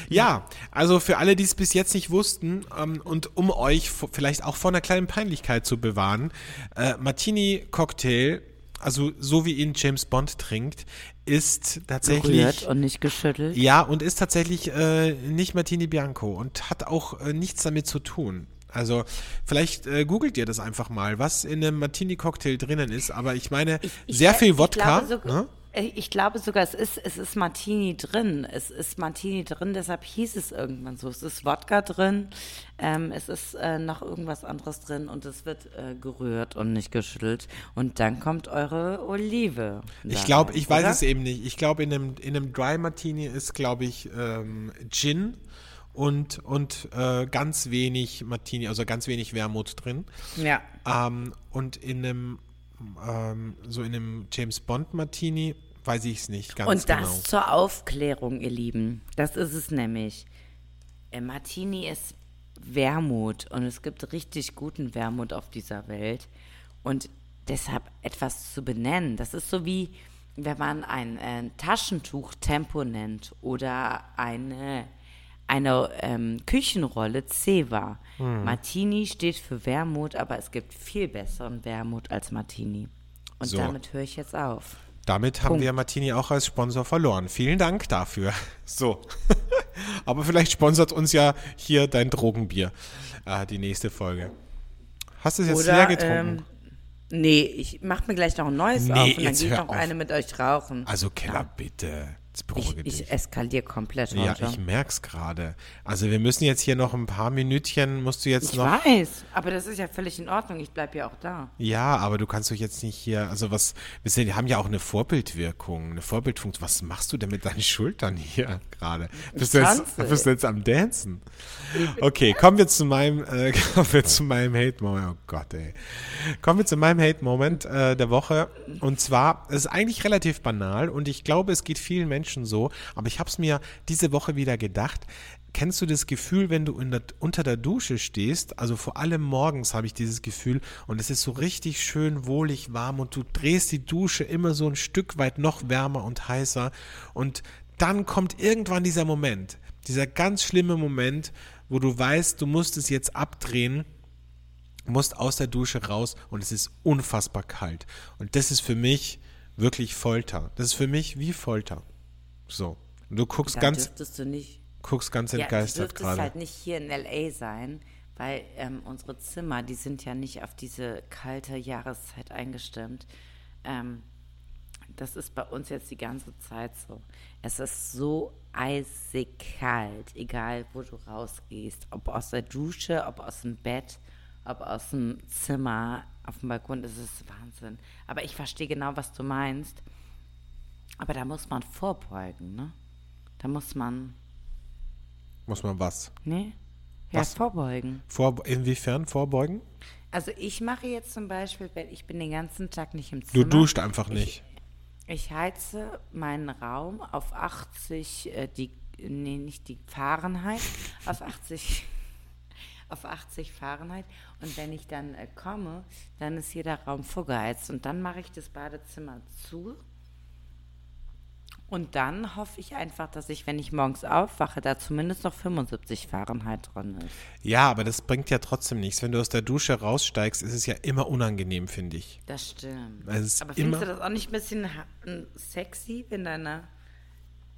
Ja, also für alle, die es bis jetzt nicht wussten ähm, und um euch vielleicht auch vor einer kleinen Peinlichkeit zu bewahren, äh, Martini Cocktail, also so wie ihn James Bond trinkt, ist tatsächlich Gerührt und nicht geschüttelt. ja und ist tatsächlich äh, nicht Martini Bianco und hat auch äh, nichts damit zu tun. Also vielleicht äh, googelt ihr das einfach mal, was in einem Martini Cocktail drinnen ist. Aber ich meine sehr viel Wodka. Ich glaube, sogar, ne? Äh, ich glaube sogar, es ist, es ist Martini drin. Es ist Martini drin, deshalb hieß es irgendwann so. Es ist Wodka drin, ähm, es ist äh, noch irgendwas anderes drin und es wird äh, gerührt und nicht geschüttelt. Und dann kommt eure Olive. Ich glaube, ich weiß oder? es eben nicht. Ich glaube, in einem, in einem Dry Martini ist, glaube ich, ähm, Gin und, und äh, ganz wenig Martini, also ganz wenig Wermut drin. Ja. Ähm, und in einem, ähm, so in einem James Bond Martini weiß ich es nicht ganz Und das genau. zur Aufklärung, ihr Lieben. Das ist es nämlich. Äh, Martini ist Wermut und es gibt richtig guten Wermut auf dieser Welt. Und deshalb etwas zu benennen, das ist so wie, wenn man ein äh, Taschentuch Tempo nennt oder eine, eine ähm, Küchenrolle Ceva. Hm. Martini steht für Wermut, aber es gibt viel besseren Wermut als Martini. Und So. damit höre ich jetzt auf. Damit haben Punkt. wir Martini auch als Sponsor verloren. Vielen Dank dafür. So. Aber vielleicht sponsert uns ja hier dein Drogenbier. Äh, die nächste Folge. Hast du es jetzt leer getrunken? Ähm, nee, ich mach mir gleich noch ein neues Nee, auf und dann hör noch auf. eine mit euch rauchen. Also Keller, bitte. Ich, dich. ich eskaliere komplett Ja, heute. ich merk's gerade. Also wir müssen jetzt hier noch ein paar Minütchen, musst du jetzt Ich noch. weiß, aber das ist ja völlig in Ordnung. Ich bleibe ja auch da. Ja, aber du kannst doch jetzt nicht hier, also was, wir haben ja auch eine Vorbildwirkung, eine Vorbildfunktion. Was machst du denn mit deinen Schultern hier gerade? Bist, du jetzt- bist du jetzt am Dancen? Okay, kommen wir zu meinem, äh, kommen wir zu meinem Hate-Moment. Oh Gott, ey. Kommen wir zu meinem Hate-Moment äh, der Woche. Und zwar, es ist eigentlich relativ banal und ich glaube, es geht vielen Menschen so, aber ich habe es mir diese Woche wieder gedacht. Kennst du das Gefühl, wenn du der, unter der Dusche stehst? Also vor allem morgens habe ich dieses Gefühl und es ist so richtig schön wohlig warm und du drehst die Dusche immer so ein Stück weit noch wärmer und heißer und dann kommt irgendwann dieser Moment, dieser ganz schlimme Moment, wo du weißt, du musst es jetzt abdrehen musst aus der Dusche raus und es ist unfassbar kalt. Und das ist für mich wirklich Folter. Das ist für mich wie Folter. So. Du guckst Da ganz, dürftest du nicht. guckst ganz Ja, du entgeistert dürftest gerade. halt nicht hier in L.A. sein, weil ähm, unsere Zimmer, die sind ja nicht auf diese kalte Jahreszeit eingestimmt. Ähm, das ist bei uns jetzt die ganze Zeit so. Es ist so eisig kalt, egal wo du rausgehst, ob aus der Dusche, ob aus dem Bett, ob aus dem Zimmer, auf dem Balkon, das ist Wahnsinn. Aber ich verstehe genau, was du meinst. Aber da muss man vorbeugen, ne? Da muss man, Muss man was? ne? Ja, Was? vorbeugen. Vor, inwiefern vorbeugen? Also ich mache jetzt zum Beispiel, wenn ich bin den ganzen Tag nicht im Du Zimmer. duscht einfach nicht. Ich heize meinen Raum auf 80, äh, die, nee, nicht die Fahrenheit, auf 80, auf 80 Fahrenheit. Und wenn ich dann äh, komme, dann ist jeder Raum vorgeheizt. Und dann mache ich das Badezimmer zu. Und dann hoffe ich einfach, dass ich, wenn ich morgens aufwache, da zumindest noch 75 Fahrenheit drin ist. Ja, aber das bringt ja trotzdem nichts. Wenn du aus der Dusche raussteigst, ist es ja immer unangenehm, finde ich. Das stimmt. Ist Aber findest du das auch nicht ein bisschen sexy, wenn deine,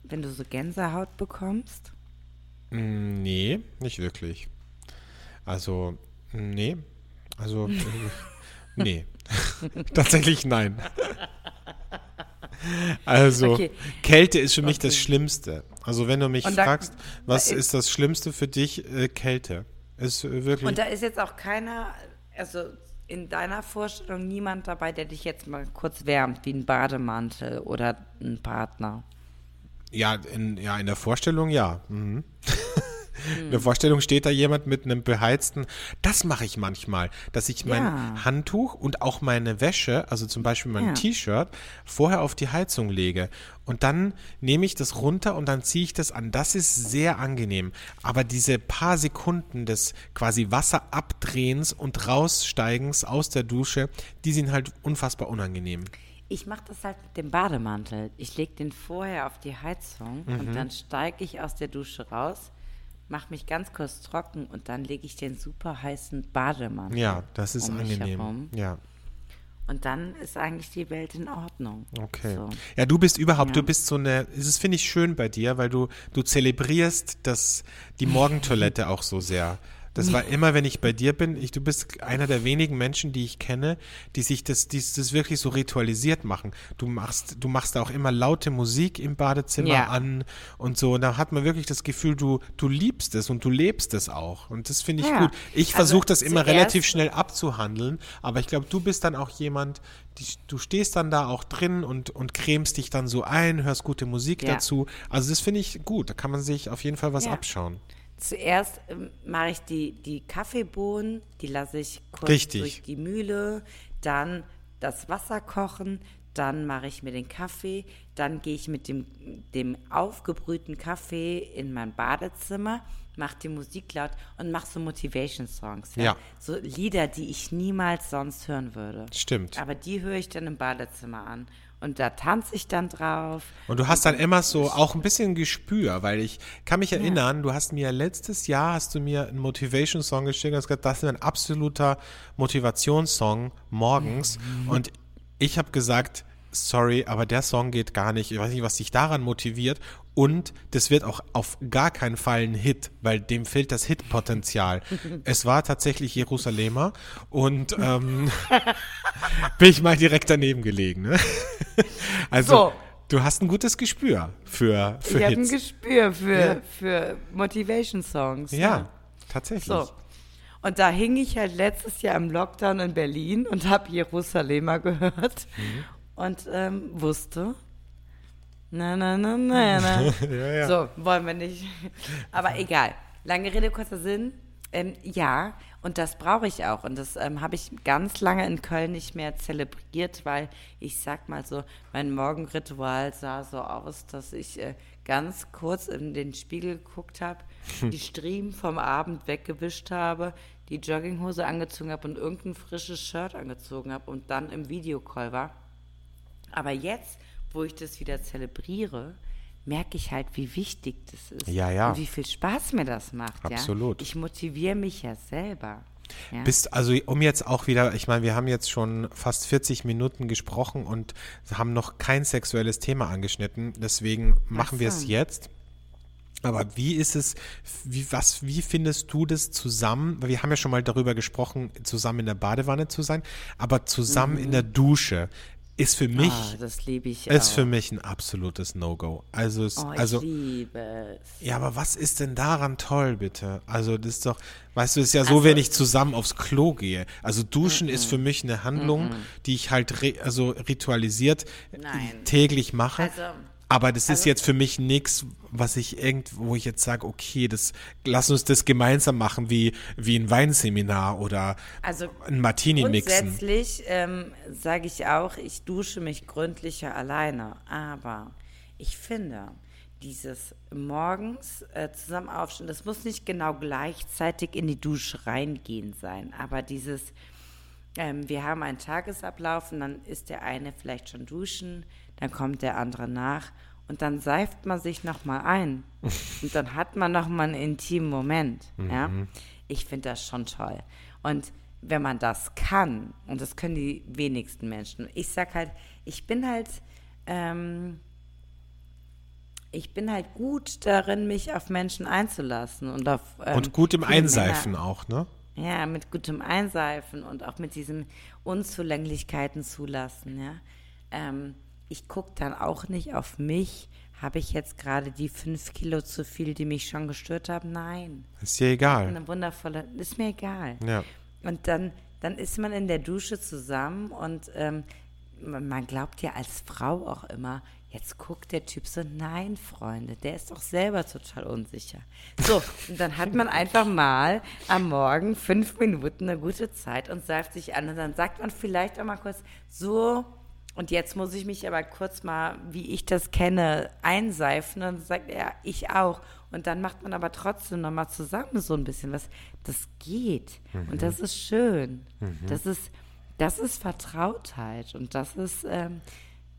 wenn du so Gänsehaut bekommst? Mm, Nee, nicht wirklich. Also, nee. Also, äh, nee. Tatsächlich nein. Also, Okay. Kälte ist für mich das Okay. Schlimmste. Also, wenn du mich da- fragst, was da- ist das Schlimmste für dich? Äh, Kälte. Ist äh, wirklich. Und da ist jetzt auch keiner, also in deiner Vorstellung niemand dabei, der dich jetzt mal kurz wärmt, wie ein Bademantel oder ein Partner. Ja, in, ja, in der Vorstellung ja. Mhm. Hm. In der Vorstellung steht da jemand mit einem beheizten. Das mache ich manchmal, dass ich mein Ja. Handtuch und auch meine Wäsche, also zum Beispiel mein Ja. T-Shirt, vorher auf die Heizung lege. Und dann nehme ich das runter und dann ziehe ich das an. Das ist sehr angenehm. Aber diese paar Sekunden des quasi Wasserabdrehens und Raussteigens aus der Dusche, die sind halt unfassbar unangenehm. Ich mache das halt mit dem Bademantel. Ich lege den vorher auf die Heizung Mhm. und dann steige ich aus der Dusche raus, mache mich ganz kurz trocken und dann lege ich den super heißen Bademantel. Ja, das ist um angenehm. Ja. Und dann ist eigentlich die Welt in Ordnung. Okay. So. Ja, du bist überhaupt, Ja. du bist so eine, das finde ich schön bei dir, weil du, du zelebrierst das, die Morgentoilette auch so sehr. Das war immer, wenn ich bei dir bin, ich, du bist einer der wenigen Menschen, die ich kenne, die sich das, die das wirklich so ritualisiert machen. Du machst, du machst auch immer laute Musik im Badezimmer Ja. an und so. Und da hat man wirklich das Gefühl, du, du liebst es und du lebst es auch. Und das finde ich Ja. gut. Ich Also versuche das immer relativ schnell abzuhandeln, aber ich glaube, du bist dann auch jemand, die, du stehst dann da auch drin und, und cremst dich dann so ein, hörst gute Musik Ja. dazu. Also das finde ich gut, da kann man sich auf jeden Fall was abschauen. Zuerst ähm, mache ich die, die Kaffeebohnen, die lasse ich kurz Richtig. durch die Mühle, dann das Wasser kochen, dann mache ich mir den Kaffee, dann gehe ich mit dem, dem aufgebrühten Kaffee in mein Badezimmer, mache die Musik laut und mache so Motivation-Songs. Ja. So Lieder, die ich niemals sonst hören würde. Stimmt. Aber die höre ich dann im Badezimmer an. Und da tanze ich dann drauf. Und du hast dann immer so auch ein bisschen Gespür, weil ich kann mich erinnern, du hast mir letztes Jahr hast du mir einen Motivation Song geschickt und hast gesagt, das ist ein absoluter Motivationssong morgens und ich habe gesagt, sorry, aber der Song geht gar nicht. Ich weiß nicht, was dich daran motiviert und das wird auch auf gar keinen Fall ein Hit, weil dem fehlt das Hitpotenzial. es war tatsächlich Jerusalemer und ähm, bin ich mal direkt daneben gelegen. Ne? Also So, Du hast ein gutes Gespür für, für ich habe ein Hits. Gespür für, Ja. für Motivation-Songs. ja, tatsächlich. So. Und da hing ich halt letztes Jahr im Lockdown in Berlin und habe Jerusalemer gehört Mhm. und ähm, wusste, na, na, na, na, na. Ja, ja. So, wollen wir nicht. Aber egal. Lange Rede, kurzer Sinn. Ähm, ja, und das brauche ich auch. Und das ähm, habe ich ganz lange in Köln nicht mehr zelebriert, weil ich sag mal so, mein Morgenritual sah so aus, dass ich äh, ganz kurz in den Spiegel geguckt habe, die Striemen vom Abend weggewischt habe, die Jogginghose angezogen habe und irgendein frisches Shirt angezogen habe und dann im Videocall war. Aber jetzt, wo ich das wieder zelebriere, merke ich halt, wie wichtig das ist. Ja, ja. Und wie viel Spaß mir das macht. Absolut. Ja? Ich motiviere mich ja selber. Ja? Bist also, um jetzt auch wieder, ich meine, wir haben jetzt schon fast 40 Minuten gesprochen und haben noch kein sexuelles Thema angeschnitten. Deswegen machen wir es jetzt. Aber wie ist es, wie, was, wie findest du das zusammen? Weil Wir haben ja schon mal darüber gesprochen, zusammen in der Badewanne zu sein, aber zusammen in der Dusche ist für mich, Ah, das liebe ich ist auch. für mich ein absolutes No-Go. Also, es, oh, ich also, liebe es. ja, aber was ist denn daran toll, bitte? Also, das ist doch, weißt du, es ist ja so, Also- wenn ich zusammen aufs Klo gehe. Also, Duschen ist für mich eine Handlung, die ich halt re also ritualisiert Nein. täglich mache. Also- aber das ist also- jetzt für mich nichts, was ich irgend, wo ich jetzt sage, okay, das, lass uns das gemeinsam machen, wie, wie ein Weinseminar oder Also ein Martini mixen. Grundsätzlich ähm, sage ich auch, ich dusche mich gründlicher alleine. Aber ich finde, dieses morgens äh, zusammen aufstehen, das muss nicht genau gleichzeitig in die Dusche reingehen sein. Aber dieses, ähm, wir haben einen Tagesablauf und dann ist der eine vielleicht schon duschen, dann kommt der andere nach und dann seift man sich nochmal ein. und dann hat man nochmal einen intimen Moment. Ja? Ich finde das schon toll. Und wenn man das kann, und das können die wenigsten Menschen, ich sag halt, ich bin halt, ähm, ich bin halt gut darin, mich auf Menschen einzulassen und auf ähm, Und gut im Einseifen Männer. auch, ne? Ja, mit gutem Einseifen und auch mit diesen Unzulänglichkeiten zulassen, ja. Ähm, ich gucke dann auch nicht auf mich. Habe ich jetzt gerade die fünf Kilo zu viel, die mich schon gestört haben? Nein. Ist dir egal. Eine wundervolle, ist mir egal. Ja. Und dann, dann ist man in der Dusche zusammen und ähm, man glaubt ja als Frau auch immer, jetzt guckt der Typ so, nein, Freunde, der ist doch selber total unsicher. So, und dann hat man einfach mal am Morgen fünf Minuten eine gute Zeit und seift sich an und dann sagt man vielleicht auch mal kurz, so, und jetzt muss ich mich aber kurz mal, wie ich das kenne, einseifen. Und dann sagt er, ich auch. Und dann macht man aber trotzdem nochmal zusammen so ein bisschen was. Das geht. Und das ist schön. Das ist, das ist Vertrautheit. Und das ist ähm,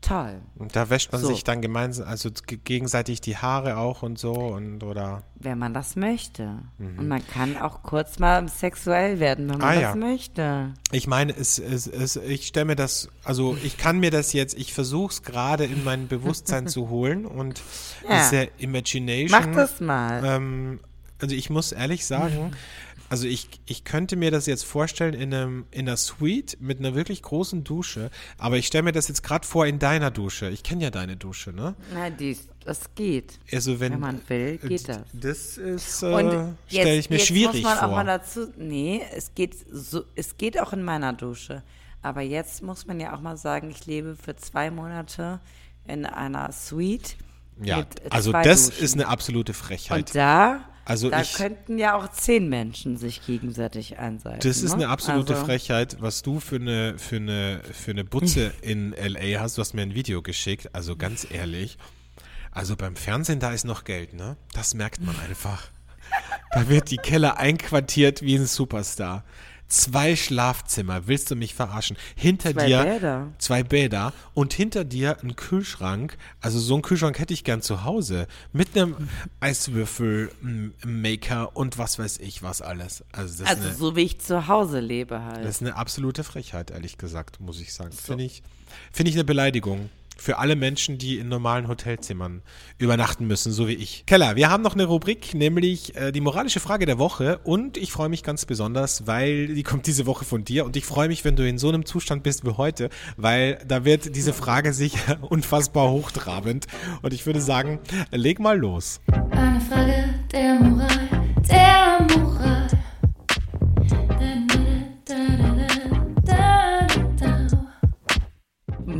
toll. Und da wäscht man So. sich dann gemeinsam, also ge- gegenseitig die Haare auch und so und oder. Wenn man das möchte. Und man kann auch kurz mal sexuell werden, wenn man Ah, das ja. möchte. Ich meine, es, es, es, ich stelle mir das, also ich kann mir das jetzt, ich versuche es gerade in mein Bewusstsein zu holen und Ja. diese Imagination. Mach das mal. Ähm, also ich muss ehrlich sagen, also ich, ich könnte mir das jetzt vorstellen in, einem, in einer Suite mit einer wirklich großen Dusche, aber ich stelle mir das jetzt gerade vor in deiner Dusche. Ich kenne ja deine Dusche, ne? Na, dies, das geht. Also wenn, Wenn man will, geht das. Das ist, äh, stelle ich mir jetzt schwierig muss man vor. auch mal dazu, nee, es geht so, es geht auch in meiner Dusche. Aber jetzt muss man ja auch mal sagen, ich lebe für zwei Monate in einer Suite. ja, also das Duschen. ist eine absolute Frechheit. Und da, Also da ich- könnten ja auch zehn Menschen sich gegenseitig einseifen. Das ist ne? eine absolute also, Frechheit, was du für eine, für eine, für eine Butze in LA hast. Du hast mir ein Video geschickt, also ganz ehrlich. Also beim Fernsehen, da ist noch Geld, ne? Das merkt man einfach. Da wird die Keller einquartiert wie ein Superstar. Zwei Schlafzimmer, willst du mich verarschen? Hinter Zwei dir Bäder. zwei Bäder und hinter dir ein Kühlschrank. Also so einen Kühlschrank hätte ich gern zu Hause mit einem Eiswürfel-Maker und was weiß ich was alles. Also Also eine, so wie ich zu Hause lebe halt. das ist eine absolute Frechheit, ehrlich gesagt, muss ich sagen. Finde ich, finde ich eine Beleidigung. Für alle Menschen, die in normalen Hotelzimmern übernachten müssen, so wie ich. Keller, wir haben noch eine Rubrik, nämlich äh, die moralische Frage der Woche. Und ich freue mich ganz besonders, weil die kommt diese Woche von dir. Und ich freue mich, wenn du in so einem Zustand bist wie heute, weil da wird diese Frage sicher unfassbar hochtrabend. Und ich würde sagen, leg mal los. Eine Frage der Moral, der Moral.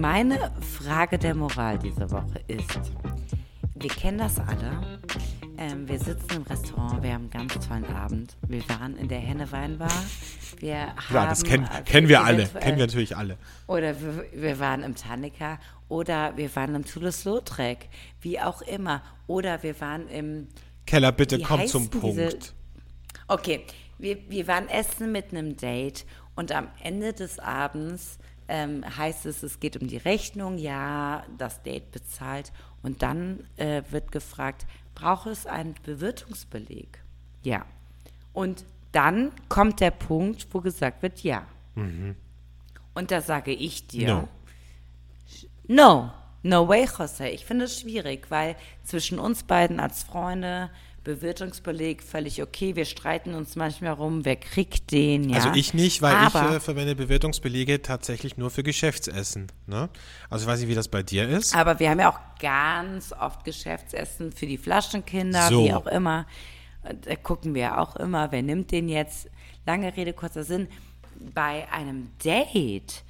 Meine Frage der Moral diese Woche ist, wir kennen das alle. Ähm, wir sitzen im Restaurant, wir haben einen ganz tollen Abend. Wir waren in der Henne Weinbar. Wir haben, Ja, das kennen, äh, kennen wir alle. Kennen wir natürlich alle. Oder wir, wir waren im Tannika oder wir waren im Toulouse-Lautrec, wie auch immer. Oder wir waren im Keller, bitte komm zum diese- Punkt. Okay, wir, wir waren essen mit einem Date und am Ende des Abends ähm, heißt es, es geht um die Rechnung, ja, das Date bezahlt und dann äh, wird gefragt, braucht es einen Bewirtungsbeleg? Ja. Und dann kommt der Punkt, wo gesagt wird, ja. Und da sage ich dir, No. No, no way, Jose. Ich finde es schwierig, weil zwischen uns beiden als Freunde Bewirtungsbeleg völlig okay. Wir streiten uns manchmal rum, wer kriegt den, ja. Also ich nicht, weil Aber, ich äh, verwende Bewirtungsbelege tatsächlich nur für Geschäftsessen. Ne? Also ich weiß nicht, wie das bei dir ist. aber wir haben ja auch ganz oft Geschäftsessen für die Flaschenkinder, So. wie auch immer. Da gucken wir auch immer, wer nimmt den jetzt. Lange Rede, kurzer Sinn. Bei einem Date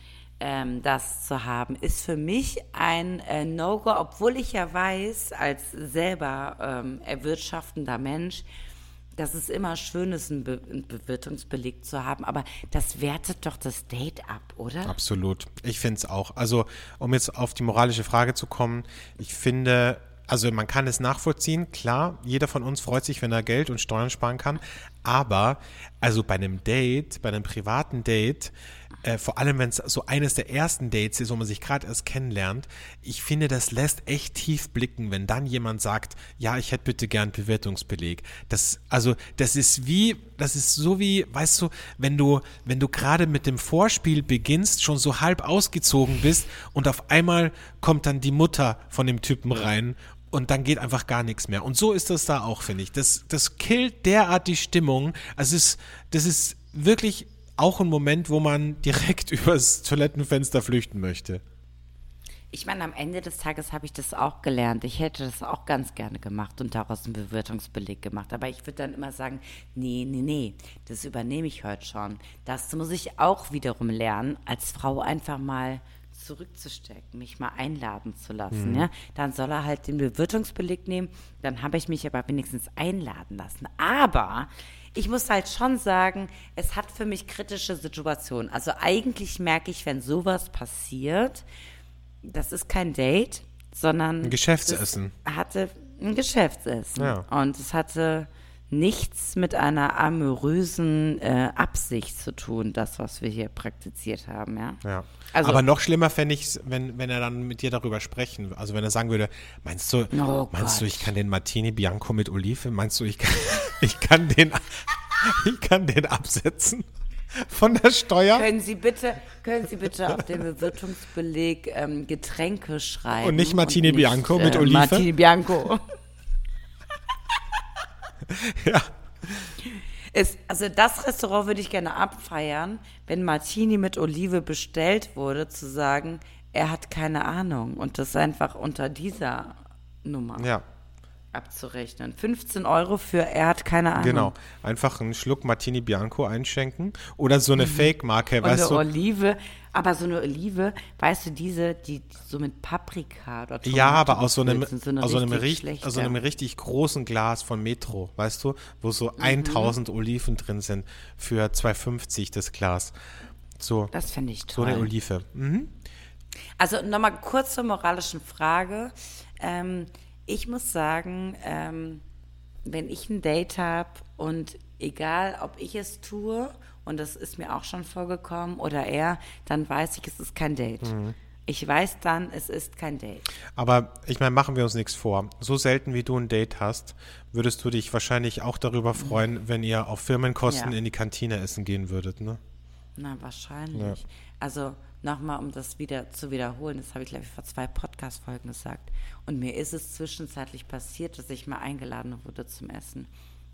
ähm, das zu haben, ist für mich ein äh, No-Go, obwohl ich ja weiß, als selber ähm, erwirtschaftender Mensch, dass es immer schön ist, einen, Be einen Bewirtungsbeleg zu haben, aber das wertet doch das Date ab, oder? Absolut. Ich finde es auch. Also, um jetzt auf die moralische Frage zu kommen, ich finde, also man kann es nachvollziehen, klar, jeder von uns freut sich, wenn er Geld und Steuern sparen kann, aber also bei einem Date, bei einem privaten Date, äh, vor allem wenn es so eines der ersten Dates ist, wo man sich gerade erst kennenlernt, ich finde, das lässt echt tief blicken, wenn dann jemand sagt, ja, ich hätte bitte gern Bewertungsbeleg. Das, also, das ist wie, das ist so wie, weißt du, wenn du, wenn du gerade mit dem Vorspiel beginnst, schon so halb ausgezogen bist und auf einmal kommt dann die Mutter von dem Typen rein und dann geht einfach gar nichts mehr. Und so ist das da auch, finde ich. Das, das killt derart die Stimmung. Also es ist, das ist wirklich auch ein Moment, wo man direkt übers Toilettenfenster flüchten möchte. Ich meine, am Ende des Tages habe ich das auch gelernt. Ich hätte das auch ganz gerne gemacht und daraus einen Bewirtungsbeleg gemacht. Aber ich würde dann immer sagen, nee, nee, nee, das übernehme ich heute schon. Das muss ich auch wiederum lernen, als Frau einfach mal zurückzustecken, mich mal einladen zu lassen. Ja? Dann soll er halt den Bewirtungsbeleg nehmen, dann habe ich mich aber wenigstens einladen lassen. Aber ich muss halt schon sagen, es hat für mich kritische Situationen. Also eigentlich merke ich, wenn sowas passiert, das ist kein Date, sondern Ein Geschäftsessen. es hatte ein Geschäftsessen. Ja. Und es hatte nichts mit einer amorösen äh, Absicht zu tun, das, was wir hier praktiziert haben, ja. Ja. Also- Aber noch schlimmer fände ich es, wenn, wenn er dann mit dir darüber sprechen, also wenn er sagen würde, meinst du, Oh meinst du, Gott. ich kann den Martini Bianco mit Olive, meinst du, ich kann, ich kann den, ich kann den absetzen von der Steuer Können Sie bitte, können Sie bitte auf den Bewirtungsbeleg ähm, Getränke schreiben? Und nicht Martini Bianco mit äh, Olive? Martini Bianco. ja. Es, also das Restaurant würde ich gerne abfeiern, wenn Martini mit Olive bestellt wurde, zu sagen, er hat keine Ahnung. Und das einfach unter dieser Nummer. Ja, abzurechnen. 15 Euro für er hat keine Ahnung. genau. Einfach einen Schluck Martini Bianco einschenken oder so eine Fake-Marke, Mhm. Und weißt eine du? Olive, aber so eine Olive, weißt du, diese, die, die so mit Paprika oder Ja, Tomate aber aus so einem, so eine aus so einem, richtig aus so einem richtig großen Glas von Metro, weißt du, wo so Mhm. 1000 Oliven drin sind für 2,50 das Glas. So, Das finde ich so toll. eine Olive. Mhm. Also nochmal kurz zur moralischen Frage. Ähm, ich muss sagen, ähm, wenn ich ein Date habe und egal, ob ich es tue, und das ist mir auch schon vorgekommen, oder er, dann weiß ich, es ist kein Date. Mhm. Ich weiß dann, es ist kein Date. Aber ich meine, machen wir uns nichts vor. So selten wie du ein Date hast, würdest du dich wahrscheinlich auch darüber freuen, wenn ihr auf Firmenkosten Ja. in die Kantine essen gehen würdet, ne? Na, wahrscheinlich. Also nochmal, um das wieder zu wiederholen, das habe ich, glaube ich, vor zwei Podcast-Folgen gesagt. Und mir ist es zwischenzeitlich passiert, dass ich mal eingeladen wurde zum Essen.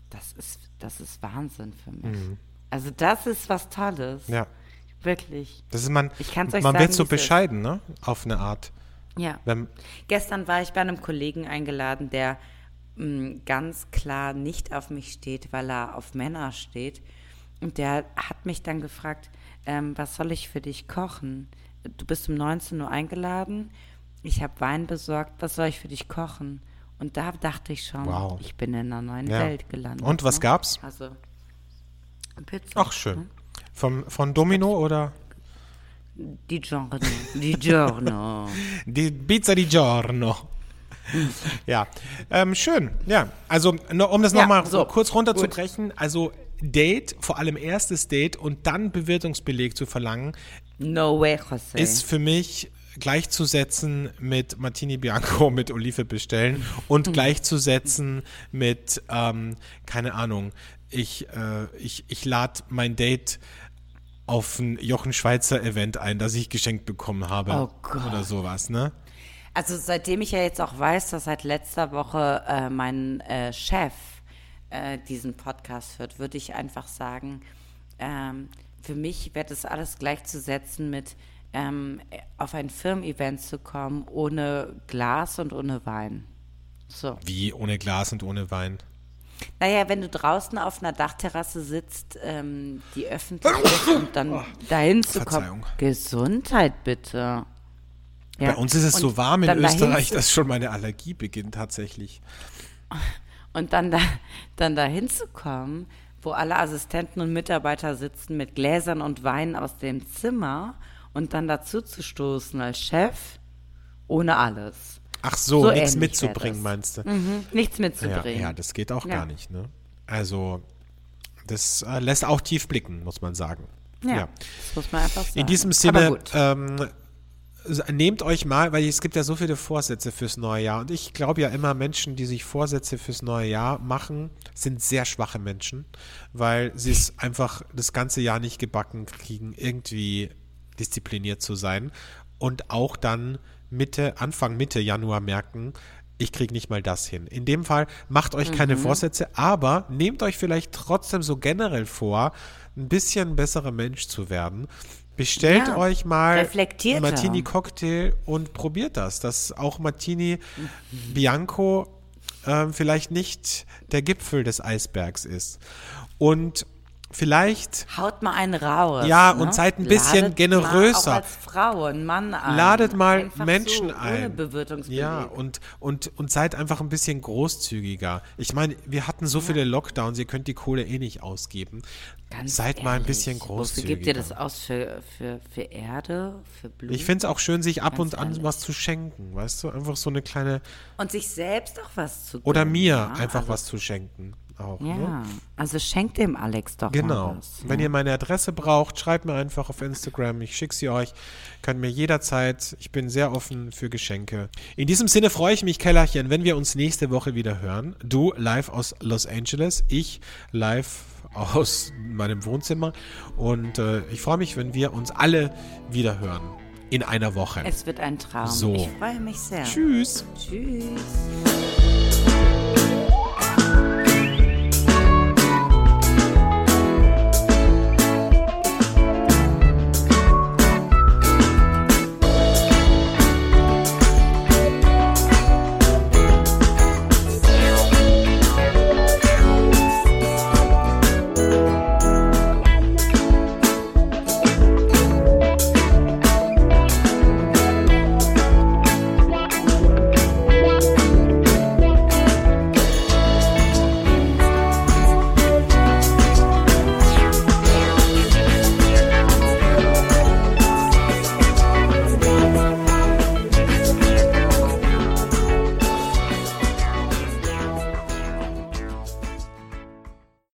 Das ist, das ist Wahnsinn für mich. Also das ist was Tolles. Ja. Wirklich. Das ist man, Ich kann's euch man sagen, wird so bescheiden, ne? Auf eine Art. Ja. Wenn, Gestern war ich bei einem Kollegen eingeladen, der mh, ganz klar nicht auf mich steht, weil er auf Männer steht. Und der hat mich dann gefragt, ähm, was soll ich für dich kochen? Du bist um 19 Uhr eingeladen, ich habe Wein besorgt, was soll ich für dich kochen? Und da dachte ich schon, Wow. ich bin in einer neuen Ja. Welt gelandet. Und was ne? gab's? Also Pizza. ach, schön. Vom, von Domino oder? Di giorno, di giorno. Die Pizza di Giorno. Ja, ähm, schön. Ja, also um das Ja, nochmal so, kurz runterzubrechen, also Date, vor allem erstes Date und dann Bewirtungsbeleg zu verlangen, No way, ist für mich gleichzusetzen mit Martini Bianco mit Olive bestellen und gleichzusetzen mit, ähm, keine Ahnung, ich, äh, ich, ich lade mein Date auf ein Jochen Schweizer Event ein, das ich geschenkt bekommen habe. Oh. Oder sowas, ne? Also seitdem ich ja jetzt auch weiß, dass seit letzter Woche äh, mein äh, Chef äh, diesen Podcast hört, würde ich einfach sagen, ähm, für mich wird es alles gleichzusetzen mit ähm, auf ein Firmen-Event zu kommen ohne Glas und ohne Wein. So. Wie ohne Glas und ohne Wein. Naja, wenn du draußen auf einer Dachterrasse sitzt, ähm, die öffentlich ist und dann dahin zu Verzeihung. kommen. Gesundheit bitte. Ja. Bei uns ist es Und so warm in Österreich, dass schon meine Allergie beginnt tatsächlich. Und dann, da, dann dahin zu kommen, wo alle Assistenten und Mitarbeiter sitzen mit Gläsern und Wein aus dem Zimmer und dann dazu zu stoßen als Chef, ohne alles. Ach so, So nichts mitzubringen, meinst du? Mhm, nichts Ja, mitzubringen. ja, das geht auch Ja. gar nicht, ne? Also, das äh, lässt auch tief blicken, muss man sagen. Ja, das muss man einfach sagen. In diesem Sinne, ähm, nehmt euch mal, weil es gibt ja so viele Vorsätze fürs neue Jahr. Und ich glaube ja immer, Menschen, die sich Vorsätze fürs neue Jahr machen, sind sehr schwache Menschen, weil sie es einfach das ganze Jahr nicht gebacken kriegen, irgendwie diszipliniert zu sein. Und auch dann Mitte, Anfang Mitte Januar merken, ich kriege nicht mal das hin. In dem Fall macht euch keine Mhm. Vorsätze, aber nehmt euch vielleicht trotzdem so generell vor, ein bisschen besserer Mensch zu werden. Bestellt Ja, euch mal reflektierter. Martini Cocktail und probiert das, dass auch Martini Bianco ähm, vielleicht nicht der Gipfel des Eisbergs ist. Und vielleicht Haut mal einen raus. Ja, ne? und seid ein bisschen Ladet generöser. Mal auch als Frau Mann ein. Ladet mal Einfach Menschen so, ein. Ja, und, und, und seid einfach ein bisschen großzügiger. Ich meine, wir hatten so viele Lockdowns, ihr könnt die Kohle eh nicht ausgeben. Ganz seid mal ein ehrlich, bisschen Wofür großzügiger. gibt ihr das aus? Für, für, für Erde? Für Blut? Ich finde es auch schön, sich ab Ganz und an ehrlich. was zu schenken, weißt du? Einfach so eine kleine. Und sich selbst auch was zu Oder gönnen, mir ja? einfach also, was zu schenken. Auch, Ja, ne? also schenkt dem Alex doch Genau. was. Wenn ja. ihr meine Adresse braucht, schreibt mir einfach auf Instagram. Ich schicke sie euch. Könnt mir jederzeit. Ich bin sehr offen für Geschenke. In diesem Sinne freue ich mich, Kellerchen, wenn wir uns nächste Woche wieder hören. Du live aus Los Angeles, ich live aus meinem Wohnzimmer. Und äh, ich freue mich, wenn wir uns alle wieder hören. In einer Woche. Es wird ein Traum. So. Ich freue mich sehr. Tschüss. Tschüss.